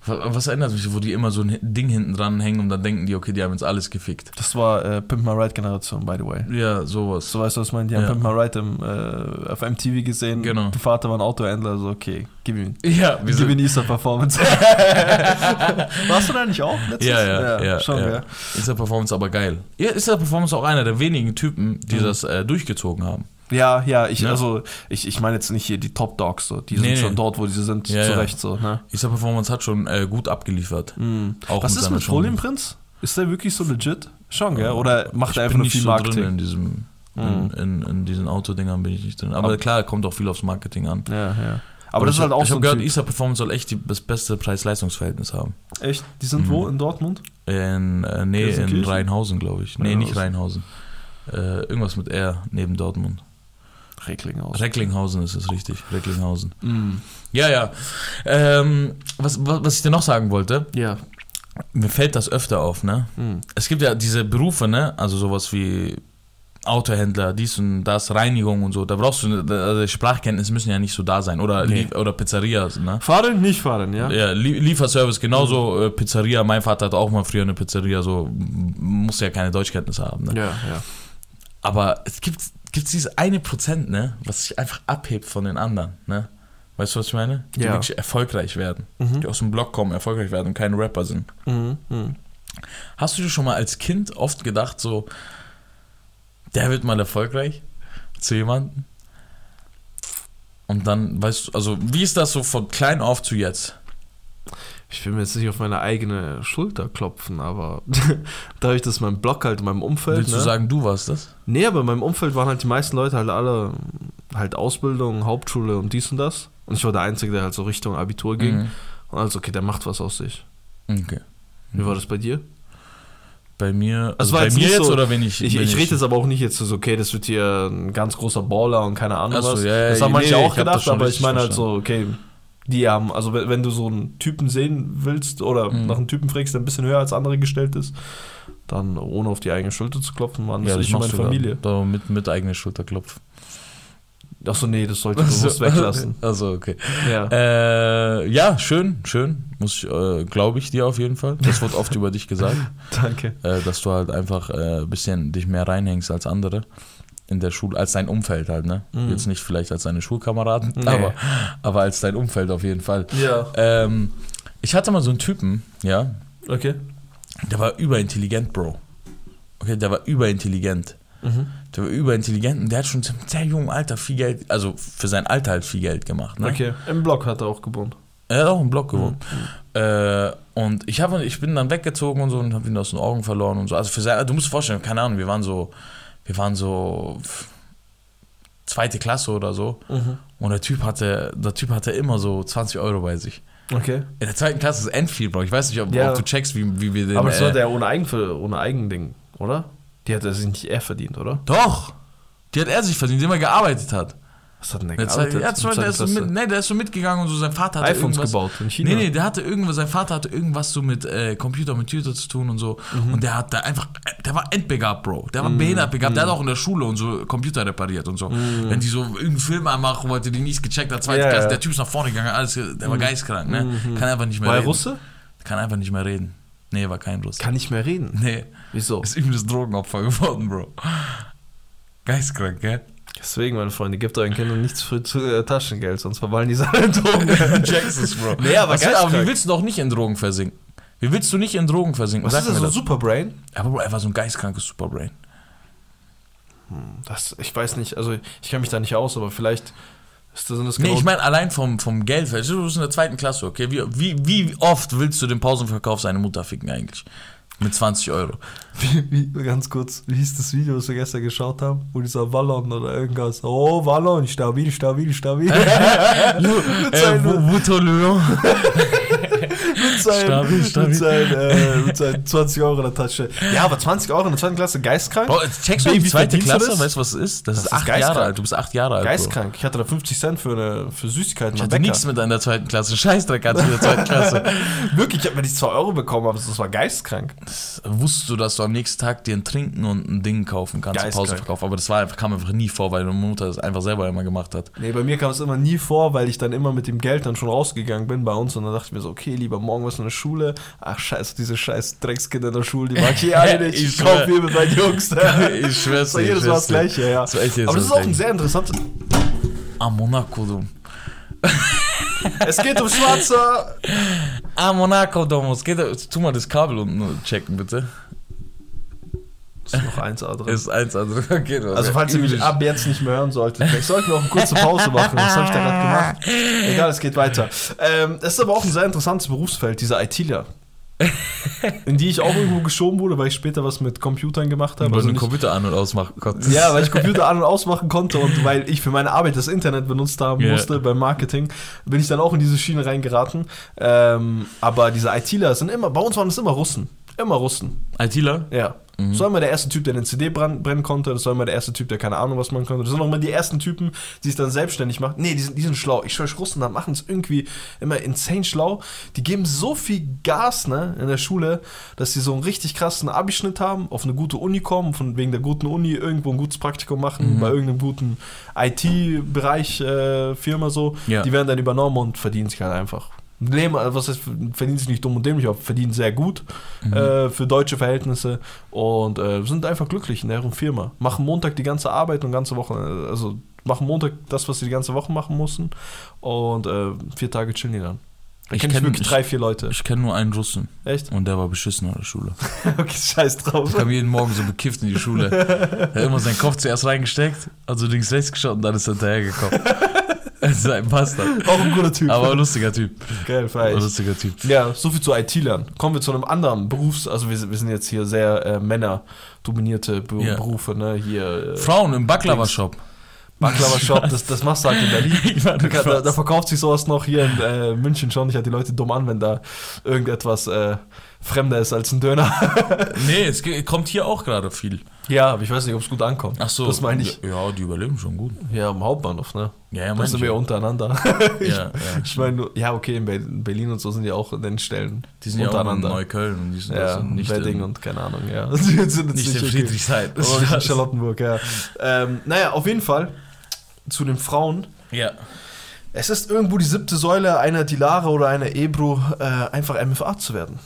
was erinnert mich, wo die immer so ein Ding hinten dran hängen und dann denken die, okay, die haben jetzt alles gefickt. Das war äh, Pimp My Ride Generation, by the way. Ja, sowas. So weißt du, was ich meine? Die haben Ja. Pimp My Ride im, äh, auf MTV gesehen. Genau. Der Vater war ein Autohändler, so okay, gib ihm. Ja, wir Gib ihm Easter Performance. Warst du da nicht auch letztes ja, ja, ja, schon, ja. ja. Ist der Performance aber geil. Ja, ist der Performance auch einer der wenigen Typen, die Mhm. das äh, durchgezogen haben. Ja, ja, ich, Ja. also, ich, ich meine jetzt nicht hier die Top Dogs, so. die sind Nee, schon nee. dort, wo sie sind, Ja, zu. Recht so, ne? Der Performance hat schon äh, gut abgeliefert. Mhm. Auch Was mit ist mit. Folienprinz? Ist der wirklich so legit? Schon, gell? Oder macht ich er einfach nur nicht viel so Marketing? drin in diesem, in, Mhm. in, in diesen Autodingern bin ich nicht drin. Aber Aber- klar, kommt auch viel aufs Marketing an. Ja, ja. Aber, das ich ist halt auch Ich so habe ein gehört. Isa Performance soll echt die, das beste Preis-Leistungs-Verhältnis haben. Echt? Die sind Mhm. wo? In Dortmund? In, äh, nee, in? Rheinhausen, glaube ich. Nee, nicht Rheinhausen. Rheinhausen. Äh, irgendwas mit R neben Dortmund. Recklinghausen. Recklinghausen ist es richtig. Recklinghausen. Mhm. Ja, ja. Ähm, was, was, was ich dir noch sagen wollte, Ja. mir fällt das öfter auf, ne? Mhm. Es gibt ja diese Berufe, ne? Also sowas wie Autohändler, dies und das, Reinigung und so. Da brauchst du, eine- also Sprachkenntnisse müssen ja nicht so da sein. Oder, Nee. Oder Pizzerias, ne? Fahren, nicht fahren, ja? Ja, Lie- Lieferservice genauso, äh, Pizzeria. Mein Vater hatte auch mal früher eine Pizzeria, so muss ja keine Deutschkenntnisse haben. Ne? Ja, ja. Aber es gibt, gibt dieses eine Prozent, ne, was sich einfach abhebt von den anderen. Ne? Weißt du, was ich meine? Die Ja. wirklich erfolgreich werden. Mhm. Die aus dem Blog kommen, erfolgreich werden und keine Rapper sind. Mhm. Mhm. Hast du dir schon mal als Kind oft gedacht, so, der wird mal erfolgreich zu jemandem? Und dann, weißt du, also, wie ist das so von klein auf zu jetzt? Ich will mir jetzt nicht auf meine eigene Schulter klopfen, aber dadurch, dass mein Blog halt in meinem Umfeld. Willst ne? du sagen, du warst das? Nee, aber in meinem Umfeld waren halt die meisten Leute halt alle halt Ausbildung, Hauptschule und dies und das. Und ich war der Einzige, der halt so Richtung Abitur ging. Mhm. Und also, okay, der macht was aus sich. Okay. Wie war das bei dir? Bei mir, also bei mir jetzt so- oder wenn ich. Ich, wenn ich rede jetzt aber auch nicht jetzt so, okay, das wird hier ein ganz großer Baller und keine Ahnung Ach so, was. ja, ja, das haben nee, manche ich auch gedacht, aber ich meine halt so, okay, die haben, also wenn, du so einen Typen sehen willst oder Mhm. nach einem Typen fragst, der ein bisschen höher als andere gestellt ist, dann ohne auf die eigene Schulter zu klopfen, das ja, ich und meine Familie. Da, da mit, mit eigener Schulterklopf. Achso, nee, das sollte ich bewusst weglassen. Also, okay. Ja. Äh, ja, schön, schön. Muss ich, äh, glaube ich dir auf jeden Fall. Das wird oft über dich gesagt, Danke. äh, dass du halt einfach äh, ein bisschen dich mehr reinhängst als andere in der Schule, als dein Umfeld halt, ne? Mhm. Jetzt nicht vielleicht als deine Schulkameraden, Nee. aber, aber als dein Umfeld auf jeden Fall. Ja. Ähm, ich hatte mal so einen Typen, ja, Okay. der war überintelligent, Bro. Okay, der war überintelligent. Mhm. Der war überintelligent und der hat schon zum sehr jungen Alter viel Geld, also für sein Alter halt viel Geld gemacht. Ne? Okay. Im Blog hat er auch gewohnt. Er hat auch im Block gewohnt. Mhm. Äh, und ich, hab, ich bin dann weggezogen und so und habe ihn aus den Augen verloren und so. Also für sein, du musst dir vorstellen, keine Ahnung, wir waren so, wir waren so zweite Klasse oder so. Mhm. Und der Typ hatte, der Typ hatte immer so 20 Euro bei sich. Okay. In der zweiten Klasse ist Endfield, Bro. Ich weiß nicht, ob, Ja. ob du checkst, wie, wie wir den. Aber das äh, war der ohne, Eigen, ohne Eigending, oder? Die hat er sich nicht er verdient, oder? Doch! Die hat er sich verdient, indem er gearbeitet hat. Was hat denn der gearbeitet? ja, Beispiel, der, ist so mit, nee, der ist so mitgegangen und so, sein Vater hatte iPhones irgendwas, gebaut in China. Nee, nee, der hatte irgendwas, sein Vater hatte irgendwas so mit äh, Computer, mit Computer zu tun und so. Mhm. Und der hat da einfach, der war endbegabt, Bro. Der war behindert begabt. Der hat auch in der Schule und so Computer repariert und so. Wenn die so irgendeinen Film anmachen wollte, die nichts gecheckt hat, zweite Mhm. Ja, Klasse, ja. Mhm. der Typ ist nach vorne gegangen, alles, der war geistkrank, ne? Kann einfach nicht mehr War reden. Russe? Kann einfach nicht mehr reden. Nee, war kein Russe. Kann nicht mehr reden. Nee, Wieso? ist übles Drogenopfer geworden, Bro. Geistkrank, gell? Deswegen, meine Freunde, gebt euren Kindern nicht zu früh zu, äh, Taschengeld, sonst verwallen die seine Drogen. Jacksons, Bro. Nee, aber Was, aber wie willst du doch nicht in Drogen versinken? Wie willst du nicht in Drogen versinken? Was Sag ist das, so das. Superbrain? Aber Bro, er war so ein geistkrankes Superbrain. Das, ich weiß nicht, also ich kenne mich da nicht aus, aber vielleicht ist das, sind das Nee, genau ich meine allein vom, vom Geld. Du bist in der zweiten Klasse, okay? Wie, wie, wie oft willst du den Pausenverkauf seine Mutter ficken eigentlich? Mit 20 Euro. Wie, wie, ganz kurz, wie hieß das Video, was wir gestern geschaut haben? Wo dieser Wallon oder irgendwas, oh Wallon, stabil, stabil, stabil. äh, seinen- Wutolio. mit seinen, Stabil, stabil. Mit, seinen, äh, mit seinen 20 Euro in der Tasche. Ja, aber 20 Euro in der zweiten Klasse, geistkrank? Bro, checkst du die zweite du Klasse? das? Weißt du, was es ist? Das, Das ist ist acht Jahre geistkrank. alt. Du bist acht Jahre alt. Bro. Geistkrank. Ich hatte da 50 Cent für, eine, für Süßigkeiten. Ich hatte nichts mit in der zweiten Klasse. Scheißdreck hatte ich in der zweiten Klasse. Wirklich, ich habe mir die 2 Euro bekommen, aber das war geistkrank. Wusstest du, dass du am nächsten Tag dir ein Trinken und ein Ding kaufen kannst, Geistkrank. Pausenverkauf? Aber das war einfach, kam einfach nie vor, weil meine Mutter das einfach selber immer gemacht hat. Nee, bei mir kam es immer nie vor, weil ich dann immer mit dem Geld dann schon rausgegangen bin bei uns und dann dachte ich mir so, okay, lieber morgen was in der Schule. Ach scheiße, diese scheiß Dreckskinder in der Schule, die mag ich eh alle nicht. Ich kauf schwör. hier mit meinen Jungs. Ich schwör's war dir, jedes Mal das. Gleiche, ja. Das Aber das ist auch ein sehr interessantes. Ah, Monaco, du. Es geht um Schwarzer. Ah, Monaco, Domus. Geht, tu mal das Kabel unten checken, bitte. Ist noch 1A drin. Ist eins, also okay, Also falls ihr mich ab jetzt nicht mehr hören solltet, vielleicht sollten wir auch eine kurze Pause machen. Das habe ich da gerade gemacht. Egal, es geht weiter. Ähm, es ist aber auch ein sehr interessantes Berufsfeld, dieser ITler. In die ich auch irgendwo geschoben wurde, weil ich später was mit Computern gemacht habe. weil Also du den Computer an- und ausmachen konntest. ja, weil ich Computer an- und ausmachen konnte und weil ich für meine Arbeit das Internet benutzt haben Ja. musste beim Marketing, bin ich dann auch in diese Schiene reingeraten. Ähm, aber diese ITler sind immer, bei uns waren es immer Russen. Immer Russen. ITler? Ja. Mhm. Das war immer der erste Typ, der den CD brennen, konnte. Das war immer der erste Typ, der keine Ahnung was machen konnte. Das sind auch immer die ersten Typen, die sich dann selbstständig machen. Nee, die sind, die sind schlau. Ich schwöre, Russen da machen es irgendwie immer insane schlau. Die geben so viel Gas ne, in der Schule, dass sie so einen richtig krassen Abischnitt haben, auf eine gute Uni kommen, von wegen der guten Uni irgendwo ein gutes Praktikum machen, Mhm. bei irgendeinem guten IT-Bereich, äh, Firma so. Ja. Die werden dann übernommen und verdienen sich halt einfach. Leben, was heißt, verdienen sich nicht dumm und dämlich, aber verdienen sehr gut Mhm. äh, für deutsche Verhältnisse und äh, sind einfach glücklich in deren Firma. Machen Montag die ganze Arbeit und ganze Woche, äh, also machen Montag das, was sie die ganze Woche machen mussten und äh, vier Tage chillen die dann. Da Ich kenne kenn- wirklich ich- drei, vier Leute. Ich kenne nur einen Russen Echt? und der war beschissen an der Schule. okay, scheiß drauf. Ich kam jeden Morgen so bekifft in die Schule. Er hat immer seinen Kopf zuerst reingesteckt, also links, rechts geschaut und dann ist er hinterhergekommen. Er ist ein Bastard. Auch ein guter Typ. Aber ein lustiger Typ. Geil, Ein feier ich. lustiger Typ. Ja, so viel zu IT-Lern. Kommen wir zu einem anderen Berufs-, also wir, sind- wir sind jetzt hier sehr äh, männerdominierte Be Ja. Berufe, ne? Hier äh, Frauen im Baklava-Shop. Baklava-Shop, das, das machst du halt in Berlin. Da, da, verkauft sich sowas noch hier in äh, München schon. Ich hatte die Leute dumm an, wenn da irgendetwas äh, fremder ist als ein Döner. Nee, es kommt hier auch gerade viel. ja, aber ich weiß nicht, ob es gut ankommt. Ach so. Das meine ich. Ja, die überleben schon gut. Ja, am Hauptbahnhof, ne? Ja, ja, Da mein sind wir ja untereinander. ja, ja. ich meine, ja, okay, in Be- in Berlin und so sind die auch in den Stellen Die sind ja auch in untereinander. Neukölln und die sind ja, das nicht Wedding in, und keine Ahnung, ja. Die sind jetzt nicht in okay. Friedrichshain. Nicht in Charlottenburg, ja. Ähm, naja, auf jeden Fall zu den Frauen. Ja. Es ist irgendwo die siebte Säule einer Dilare oder einer Ebro, äh, einfach MFA zu werden.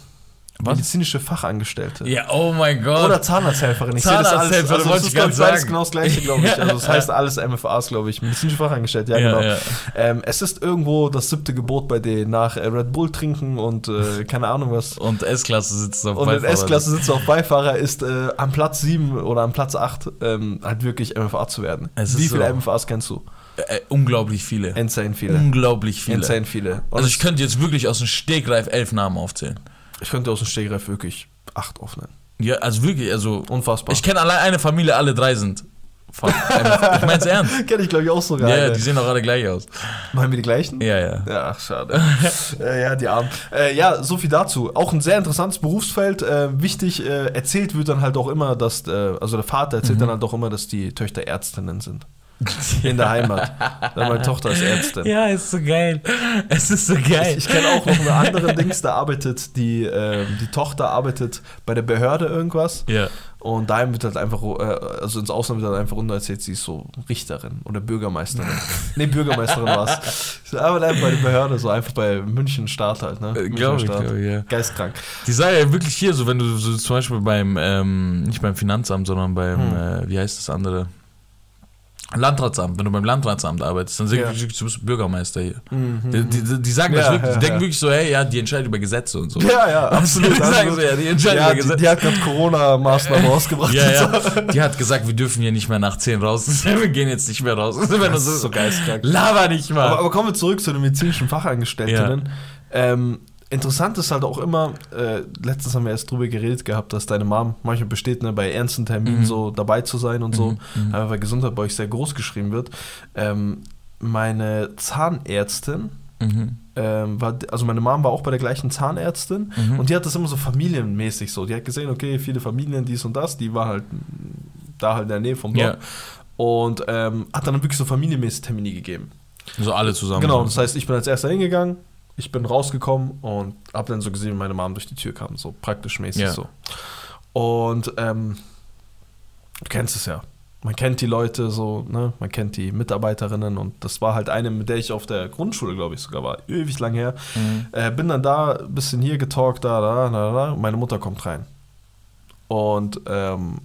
Was? Medizinische Fachangestellte. Ja, oh mein Gott. Oder Zahnarzthelferin. Ich sehe das alles. Zahnarzthelferin, Also, das ist, glaub grad ich, sagen. genau das gleiche, glaube ich. Also, das heißt alles MFAs, glaube ich. Medizinische Fachangestellte, ja, Ja, genau. ja. Ähm, es ist irgendwo das siebte Gebot bei denen nach äh, Red Bull trinken und äh, keine Ahnung was. Und S-Klasse sitzt auf Und in Beifahrer- S-Klasse sitzt auf Beifahrer, ist äh, am Platz 7 oder am Platz 8 ähm, halt wirklich MFA zu werden. Wie viele so. MFAs kennst du? Äh, unglaublich viele. Insane viele. Unglaublich viele. Insane viele. Und Also ich könnte jetzt wirklich aus dem Stegreif elf Namen aufzählen. Ich könnte aus dem Stegreif wirklich 8 aufnehmen. Ja, also wirklich, also Unfassbar. ich kenne allein eine Familie, alle drei sind. von- Ich mein's ernst. kenne ich, glaube ich, auch sogar. Ja, Alter. die sehen doch alle gleich aus. Machen wir die gleichen? Ja, ja. Ja, ach, schade. äh, ja, die Armen. Äh, ja, so viel dazu. Auch ein sehr interessantes Berufsfeld. Äh, wichtig, äh, erzählt wird dann halt auch immer, dass, äh, also der Vater erzählt Mhm. dann halt auch immer, dass die Töchter Ärztinnen sind. In der Heimat. Dann meine Tochter ist Ärztin. Ja, ist so geil. Es ist so geil. Ich, ich kenne auch noch eine andere Dings, da arbeitet die, ähm, die Tochter arbeitet bei der Behörde irgendwas. ja. Und daheim wird halt einfach, äh, also ins Ausland wird halt einfach runter erzählt, sie ist so Richterin oder Bürgermeisterin. nee, Bürgermeisterin war es. Arbeitet einfach bei der Behörde, so einfach bei München Staat halt, ne? Äh, Münchner glaub ich, glaub ich, ja. Geistkrank. Die sagen ja wirklich hier so, wenn du so zum Beispiel beim, ähm, nicht beim Finanzamt, sondern beim, Hm. äh, wie heißt das andere? Landratsamt, wenn du beim Landratsamt arbeitest, dann sagen Ja. die wirklich, du bist Bürgermeister hier. Mhm. Die, die, die sagen das Ja, wirklich, ja, die denken ja. wirklich so, hey, ja, die entscheiden über Gesetze und so. Ja, ja, absolut. Die sagen so, ja, die entscheiden ja, über die, Gesetze. die hat gerade Corona-Maßnahmen rausgebracht. Ja, und so. ja. Die hat gesagt, wir dürfen hier nicht mehr nach 10 raus. Wir gehen jetzt nicht mehr raus. Das du ist so geistkrank. Laber nicht mal. Aber, aber kommen wir zurück zu den medizinischen Fachangestellten. Ähm, interessant ist halt auch immer, äh, letztens haben wir erst drüber geredet gehabt, dass deine Mom manchmal besteht, ne, bei ernsten Terminen Mhm. so dabei zu sein und so, Mhm, mhm. weil Gesundheit bei euch sehr groß geschrieben wird. Ähm, meine Zahnärztin mhm. äh, ähm, war, also meine Mom war auch bei der gleichen Zahnärztin Mhm. und die hat das immer so familienmäßig so. Die hat gesehen, okay, viele Familien, dies und das, die war halt da halt in der Nähe vom Block. Ja. Und ähm, hat dann wirklich so familienmäßig Termine gegeben. So alle zusammen. Genau, das heißt, ich bin als erster hingegangen, ich bin rausgekommen und habe dann so gesehen, wie meine Mom durch die Tür kam, so praktisch mäßig Ja. so. Und ähm, du kennst es ja. Man kennt die Leute so, ne? Man kennt die Mitarbeiterinnen und das war halt eine, mit der ich auf der Grundschule, glaube ich, sogar war, ewig lang her. Mhm. Äh, bin dann da, ein bisschen hier getalkt, da, da, da, da. Meine Mutter kommt rein. Und ähm,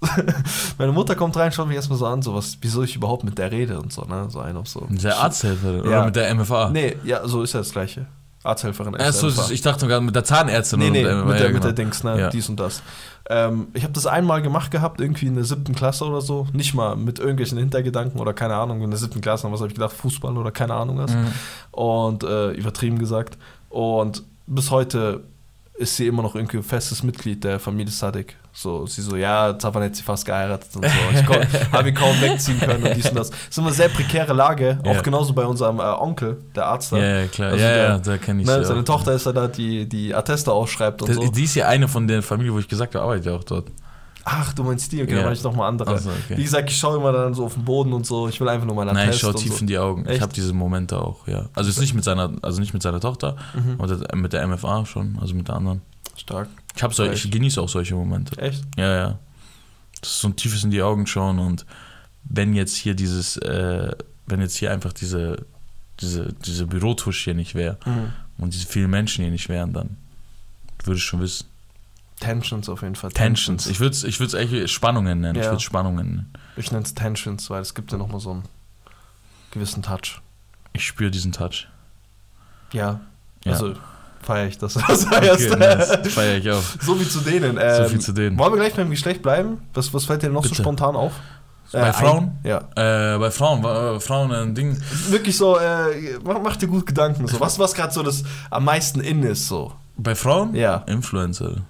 meine Mutter kommt rein, schaut mich erstmal so an, so was, wieso ich überhaupt mit der rede und so, ne? So ein auf so. Mit der Arzthelferin Ja. oder mit der MFA? Nee, ja, so ist ja das Gleiche. Arzthelferin. Achso, MFA. ich dachte gerade mit der Zahnärztin Nee, nee, oder mit, ja, der, mit genau. der Dings, ne, Ja. dies und das. Ähm, ich habe das einmal gemacht gehabt, irgendwie in der siebten Klasse oder so. Nicht mal mit irgendwelchen Hintergedanken oder keine Ahnung, in der siebten Klasse, was habe ich gedacht, Fußball oder keine Ahnung was. Mhm. Und äh, übertrieben gesagt. Und bis heute ist sie immer noch irgendwie festes Mitglied der Familie Sadik. So, sie so, ja, Zavan hat sie fast geheiratet und so. Ich habe ihn kaum wegziehen können und dies und das. Das ist immer eine sehr prekäre Lage, auch Ja. genauso bei unserem äh, Onkel, der Arzt. da. Ja, ja, klar. Also ja, der- ja, da kenne ich Ne, sie seine auch. Tochter ist ja da, die die Atteste ausschreibt und Das, so. Die ist ja eine von der Familie, wo ich gesagt habe, arbeitet ja auch dort. Ach, du meinst die, okay, Ja. dann meine ich nochmal andere. Ach so, okay. Wie gesagt, ich schaue immer dann so auf den Boden und so. Ich will einfach nur meinen Nein, ich Attest schaue tief so. in die Augen. Ich Echt? habe diese Momente auch, ja. Also jetzt nicht mit seiner, also nicht mit seiner Tochter, Mhm. oder mit der MFA schon, also mit der anderen. Stark. Ich habe so, ich genieße auch solche Momente. Echt? Ja, ja. Das ist so ein tiefes in die Augen schauen und wenn jetzt hier dieses, äh, wenn jetzt hier einfach diese, diese, diese Bürotusch hier nicht wäre Mhm. und diese vielen Menschen hier nicht wären, dann würde ich schon wissen. Tensions auf jeden Fall. Tensions. Ich würde es ich würd's eigentlich Spannungen nennen. Ich Ja. würde Spannungen nennen. Ich nenne es Tensions, weil es gibt ja nochmal so einen gewissen Touch. Ich spüre diesen Touch. Ja. Ja. Also feiere ich das. Das. Okay, nice. Feier ich auch. So viel zu denen. Ähm, So viel zu denen. Wollen wir gleich beim Geschlecht bleiben? Was, was fällt dir noch so Bitte. spontan auf? Bei Äh, Frauen? Ein, ja. Äh, bei Frauen, war- äh, Frauen ein Ding. Wirklich so, äh, mach, mach dir gut Gedanken. So. Was, was gerade so das am meisten in ist, so. Bei Frauen? Ja. Influencer.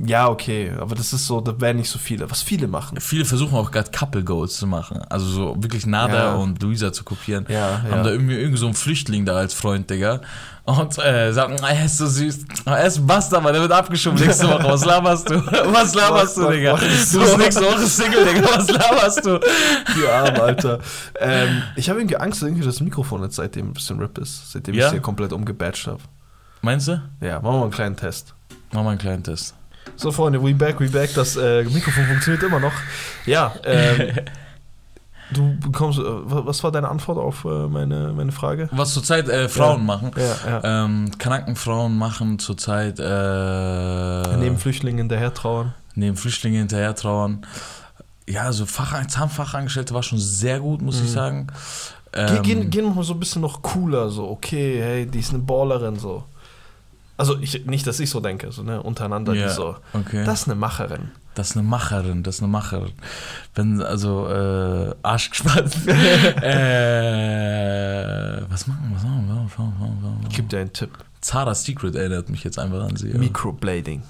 Ja, okay, aber das ist so, da werden nicht so viele. Was viele machen. Viele versuchen auch gerade Couple Goals zu machen. Also so wirklich Nada Ja. und Luisa zu kopieren. Ja, Haben ja. da irgendwie irgend so einen Flüchtling da als Freund, Digga. Und äh, sagen, "Ah, er ist so süß. Ah, Er ist ein Bastard, aber der wird abgeschoben nächste Woche. Was laberst du? Was laberst du, Digga? Du bist nächste Woche Single, Digga. Was laberst du? Die Arme, Alter. ähm, ich habe irgendwie Angst, irgendwie dass das Mikrofon jetzt seitdem ein bisschen RIP ist. Seitdem ich Ja? es hier komplett umgebatcht habe. Meinst du? Ja, machen wir mal einen kleinen Test. Mach mal einen kleinen Test. So, Freunde, we back, we back. Das äh, Mikrofon funktioniert immer noch. Ja, ähm, du bekommst. Äh, wa- was war deine Antwort auf äh, meine, meine Frage? Was zurzeit äh, Frauen Ja. machen. Ja, ja. Ähm, Kanakenfrauen machen zurzeit äh, Neben Flüchtlingen hinterher trauern. neben Flüchtlinge hinterher trauern. Ja, so Fach, Zahnfachangestellte war schon sehr gut, muss ich sagen. Ähm, gehen, gehen mal so ein bisschen noch cooler, so, okay, hey, die ist eine Ballerin, so. Also ich, nicht, dass ich so denke, so, ne, untereinander, die so. okay. Das ist eine Macherin. Das ist eine Macherin, das ist eine Macherin. Wenn, also, äh, Arsch gespannt. äh, was machen wir? Was machen wir? Was machen wir? Gebe dir einen Tipp. Zara Secret erinnert mich jetzt einfach an sie. ja. Microblading.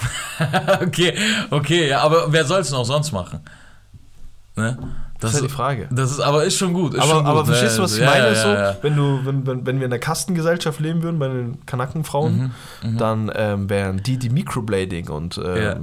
okay, okay, ja, aber wer soll es noch sonst machen? Ne? Das ist ja die Frage. Das ist, aber ist schon gut. Ist aber, schon gut, aber verstehst du, was ich Ja, meine? ja, so, ja, ja. Wenn, du, wenn, wenn, wenn wir in der Kastengesellschaft leben würden, bei den Kanakenfrauen, Mhm, dann ähm, wären die die Microblading und ähm, Ja.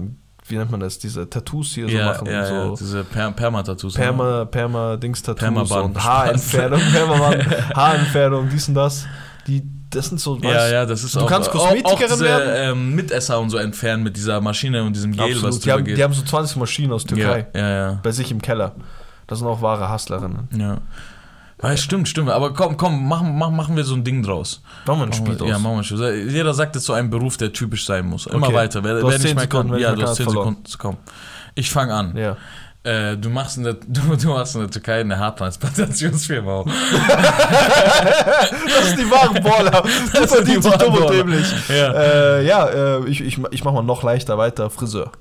wie nennt man das, diese Tattoos hier so ja, machen. ja, ja, so diese per Perma-Tattoos. ne? Perma, Perma-Dings-Tattoos Permaband. und Haarentfernung, Permaband, Haarentfernung, dies und das. Die, das sind so, Ja, weißt- ja, das ist du auch. kannst Kosmetikerin auch diese, werden. Ähm, Mitesser und so entfernen mit dieser Maschine und diesem Gel, was Absolut. Die drüber haben, geht. die haben so 20 Maschinen aus Türkei ja, ja, ja. bei sich im Keller. Das sind auch wahre Hustlerinnen. ja. Ja, stimmt, stimmt. Aber komm, komm, machen, machen, machen wir so ein Ding draus. Machen wir ein Spiel draus. ja, machen wir ein Spiel. Jeder sagt jetzt so einen Beruf, der typisch sein muss. Immer Okay. weiter. Wer, Du wer hast nicht 10 mehr Sekunden, kann, wenn ja, ich du hast kann, 10 verloren. Sekunden. Komm. Ich fange an. Ja. Äh, du machst in der, du, du machst in der Türkei eine Haartransplantationsfirma auf. Das sind die wahren Baller. Du die verdienst dich wahren dumm und dämlich. Ja. Äh, ja, äh, ich, ich, ich mach mal noch leichter weiter. Friseur.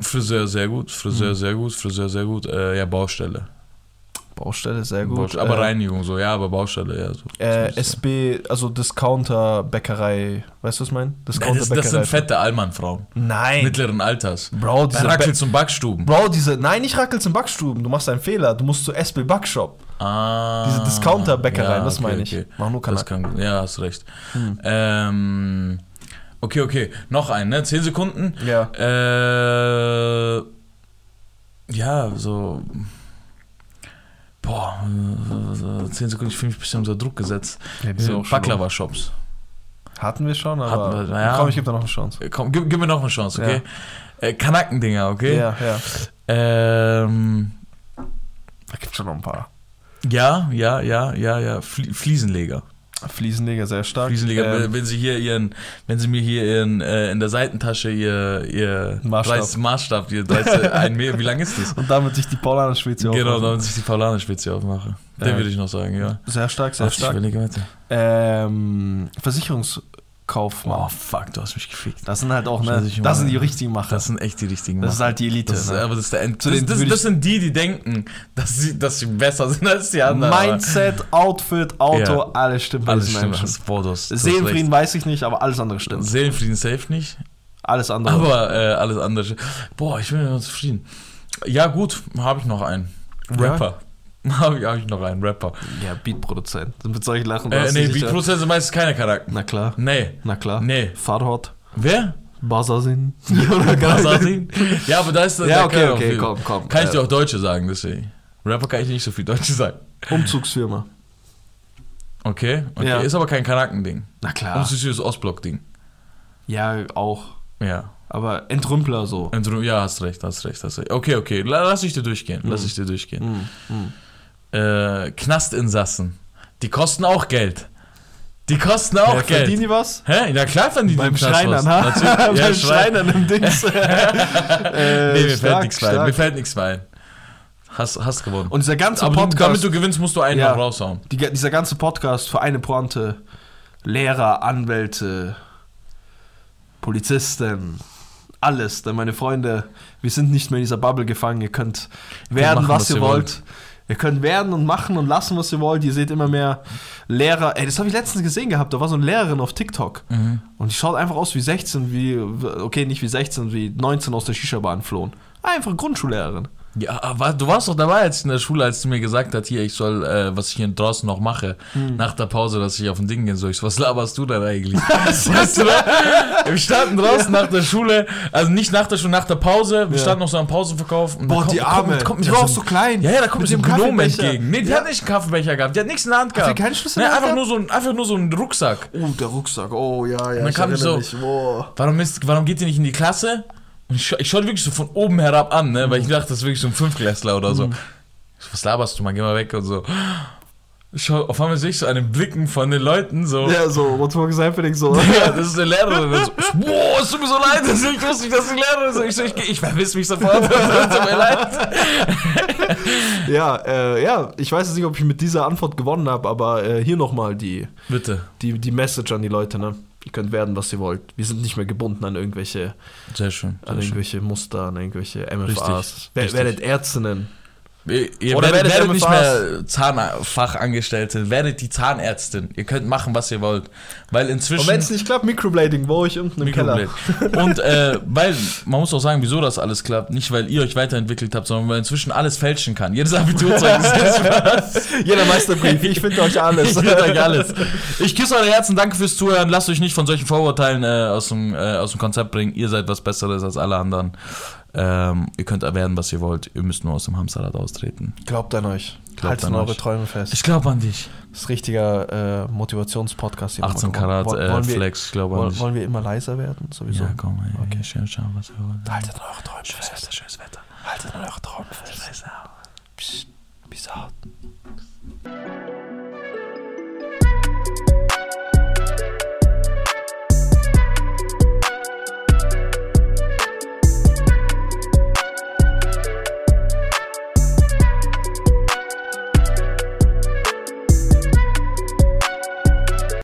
Friseur sehr gut, Mhm. Friseur sehr gut, Friseur sehr gut. Äh, ja, Baustelle. Baustelle, sehr gut. Baustelle. Aber äh, Reinigung so, ja, aber Baustelle, ja. So. Äh, Das SB, also Discounter, Bäckerei. Weißt du, was ich meine? Discounter, das, das sind fette Allmannfrauen. Nein. Mittleren Alters. Bro, Bei diese Rackel zum Backstuben. Bro, diese. Nein, nicht Rackels im Backstuben. Du machst einen Fehler. Du musst zu SB Backshop. Ah, Diese Discounter-Bäckereien, das meine ich. Okay. Machen nur Das Kanaken. kann, ja, hast recht. Ähm, okay, okay. Noch ein, ne? Zehn Sekunden. Ja. Äh, ja, so. Boah, äh, 10 Sekunden, ich fühle mich ein bisschen unter Druck gesetzt. Ja, schon Baklava-Shops. Hatten wir schon, aber Hatten wir, ja. komm, ich gebe da noch eine Chance. Äh, Komm, gib, gib mir noch eine Chance, okay? Äh, Kanakendinger, okay? Ja, ja. Ähm, Da gibt schon noch ein paar. ja, ja, ja, ja, ja. Flie Fliesenleger. Fliesenleger sehr stark. Fliesenleger, Ähm, wenn- sie hier ihren, wenn sie mir hier ihren, äh, in der Seitentasche ihr, ihr Maßstab. 30 Maßstab, ihr 30, ein Meter, wie lang ist das? und damit sich die Paulaner Spezial Genau, damit ich die Paulaner-Spezie aufmache. Den Ja. würde ich noch sagen, ja. Sehr stark, sehr stark. überlege weiter. Versicherungskaufmann. Oh, fuck, du hast mich gefickt. Das sind halt auch, ne, das sind die richtigen Macher. Das sind echt die richtigen Das ist Macher. halt die Elite. Das ist, ne? aber das ist der End. Das, das, das sind die, die denken, dass sie, dass sie besser sind als die anderen. Mindset, Outfit, Auto, Ja. alles stimmt bei Alles stimmt. Menschen. Boah, du hast, Seelenfrieden weiß ich nicht, aber alles andere recht. stimmt. Seelenfrieden safe nicht. Alles andere. Aber äh, alles andere. Boah, ich bin immer zufrieden. Ja, gut, habe ich noch einen. Ja? Habe ich, hab ich noch einen Rapper. ja, Beatproduzent. Mit solchen Lachen. Äh, nee, Beatprozesse sind meistens keine Charakter. Na klar. Nee. Na klar. Nee. Farhad. Wer? Basasin. Sie? Ja, aber da ist Ja, da okay, okay, viel. komm, komm. Kann ich Äh, dir auch Deutsche sagen, deswegen. Rapper kann ich nicht so viel Deutsche sagen. Umzugsfirma. Okay, okay. Ja. Ist aber kein Kanaken-Ding. Na Und klar. es ist das Ostblock-Ding. Ja, auch. Ja. Aber Entrümpler so. Du- Ja, hast recht, hast recht, hast recht. Okay, okay. La- Lass ich dir durchgehen. Lass ich dir durchgehen. Hm, hm. Äh, Knastinsassen. Die kosten auch Geld. Die kosten auch Ja, Geld. Verdienen die was? Hä? Ja, klar verdienen die Beim im Knast Schreinern, was. ha? Natürlich. Ja, Beim Schrein- Schreinern im Dings. äh, Nee, mir fällt stark, nichts ein. Mir fällt nichts ein. Hast, hast gewonnen. Und dieser ganze Aber du, Podcast, damit du gewinnst, musst du einen Ja. noch raushauen. die, dieser ganze Podcast für eine Pointe, Lehrer, Anwälte, Polizisten, alles. Denn meine Freunde, wir sind nicht mehr in dieser Bubble gefangen. Ihr könnt werden, machen, was, was ihr ihr wollt. Ihr könnt werden und machen und lassen, was ihr wollt. Ihr seht immer mehr Lehrer. Ey, das habe ich letztens gesehen gehabt. Da war so eine Lehrerin auf TikTok. Und die schaut einfach aus wie 16, wie, okay, nicht wie 16, wie 19 aus der Shisha-Bahn flohen. Einfach Grundschullehrerin. Ja, du warst doch dabei als in der Schule, als sie mir gesagt hat, hier, ich soll, äh, was ich hier draußen noch mache, Hm. nach der Pause, dass ich auf ein Ding gehen soll. Ich so, was laberst du denn eigentlich? weißt du, da? wir standen draußen nach der Schule, also nicht nach der Schule, nach der Pause, wir Ja. standen noch so am Pausenverkauf. Und Boah, kommt- die Arme. Kommt, kommt die war auch so klein. Ja, ja, da kommt Mit so ein dem Gnome entgegen. Nee, die Ja. hat nicht einen Kaffeebecher gehabt, die hat nichts in der Hand gehabt. keinen Schlüssel nee, einfach nur, so ein, einfach nur so ein Rucksack. Oh, der Rucksack. Oh, ja, ja. Und dann ich kam ich so- mich. Boah. Warum, ist, warum geht ihr nicht in die Klasse? Und ich, ich schaue wirklich so von oben herab an, ne? weil ich dachte, das ist wirklich so ein Fünfklässler oder so. Ich so, was laberst du mal, geh mal weg und so. Ich schau, auf einmal sehe ich so einen Blicken von den Leuten so. Ja, so, what fuck is happening? So. Ja, das ist eine Lehrerin. So, boah, es tut mir so leid, dass ich wusste nicht, dass die Lehrerin ist. Ich so, ich, ich verwiss mich sofort. Es tut mir leid. ja, äh, ja, ich weiß jetzt nicht, ob ich mit dieser Antwort gewonnen habe, aber äh, hier nochmal die, Bitte. die, die Message an die Leute, ne? Ihr könnt werden, was ihr wollt. Wir sind nicht mehr gebunden an irgendwelche, Sehr schön. an Sehr schön. irgendwelche Muster, an irgendwelche MFAs. Richtig. werdet Ärztinnen. Ihr, Oder werdet, werdet nicht mehr Zahnfachangestellte, werdet die Zahnärztin. Ihr könnt machen, was ihr wollt. Weil inzwischen. Und wenn es nicht klappt, Microblading, wo ich unten im Keller. Und äh, weil, man muss auch sagen, wieso das alles klappt. Nicht, weil ihr euch weiterentwickelt habt, sondern weil inzwischen alles fälschen kann. Jedes Abiturzeugnis ist was. Jeder Meisterbrief, ich finde euch alles. Ich will euch alles. Ich küsse eure Herzen, danke fürs Zuhören. Lasst euch nicht von solchen Vorurteilen äh, aus, dem, äh, aus dem Konzept bringen. Ihr seid was Besseres als alle anderen. Ähm, ihr könnt werden, was ihr wollt. Ihr müsst nur aus dem Hamsterrad austreten. Glaubt an euch. Glaubt Haltet an eure euch. Träume fest. Ich glaube an dich. Das ist richtiger äh, Motivationspodcast. 18 Karat äh, Flex, glaube an Wollen, wollen wir immer leiser werden? Sowieso. Ja, komm, ey. Okay. Schön, schauen, was wir wollen. Haltet an eure Träume fest. Schönes Wetter. Haltet an eure Träume fest. Bis out.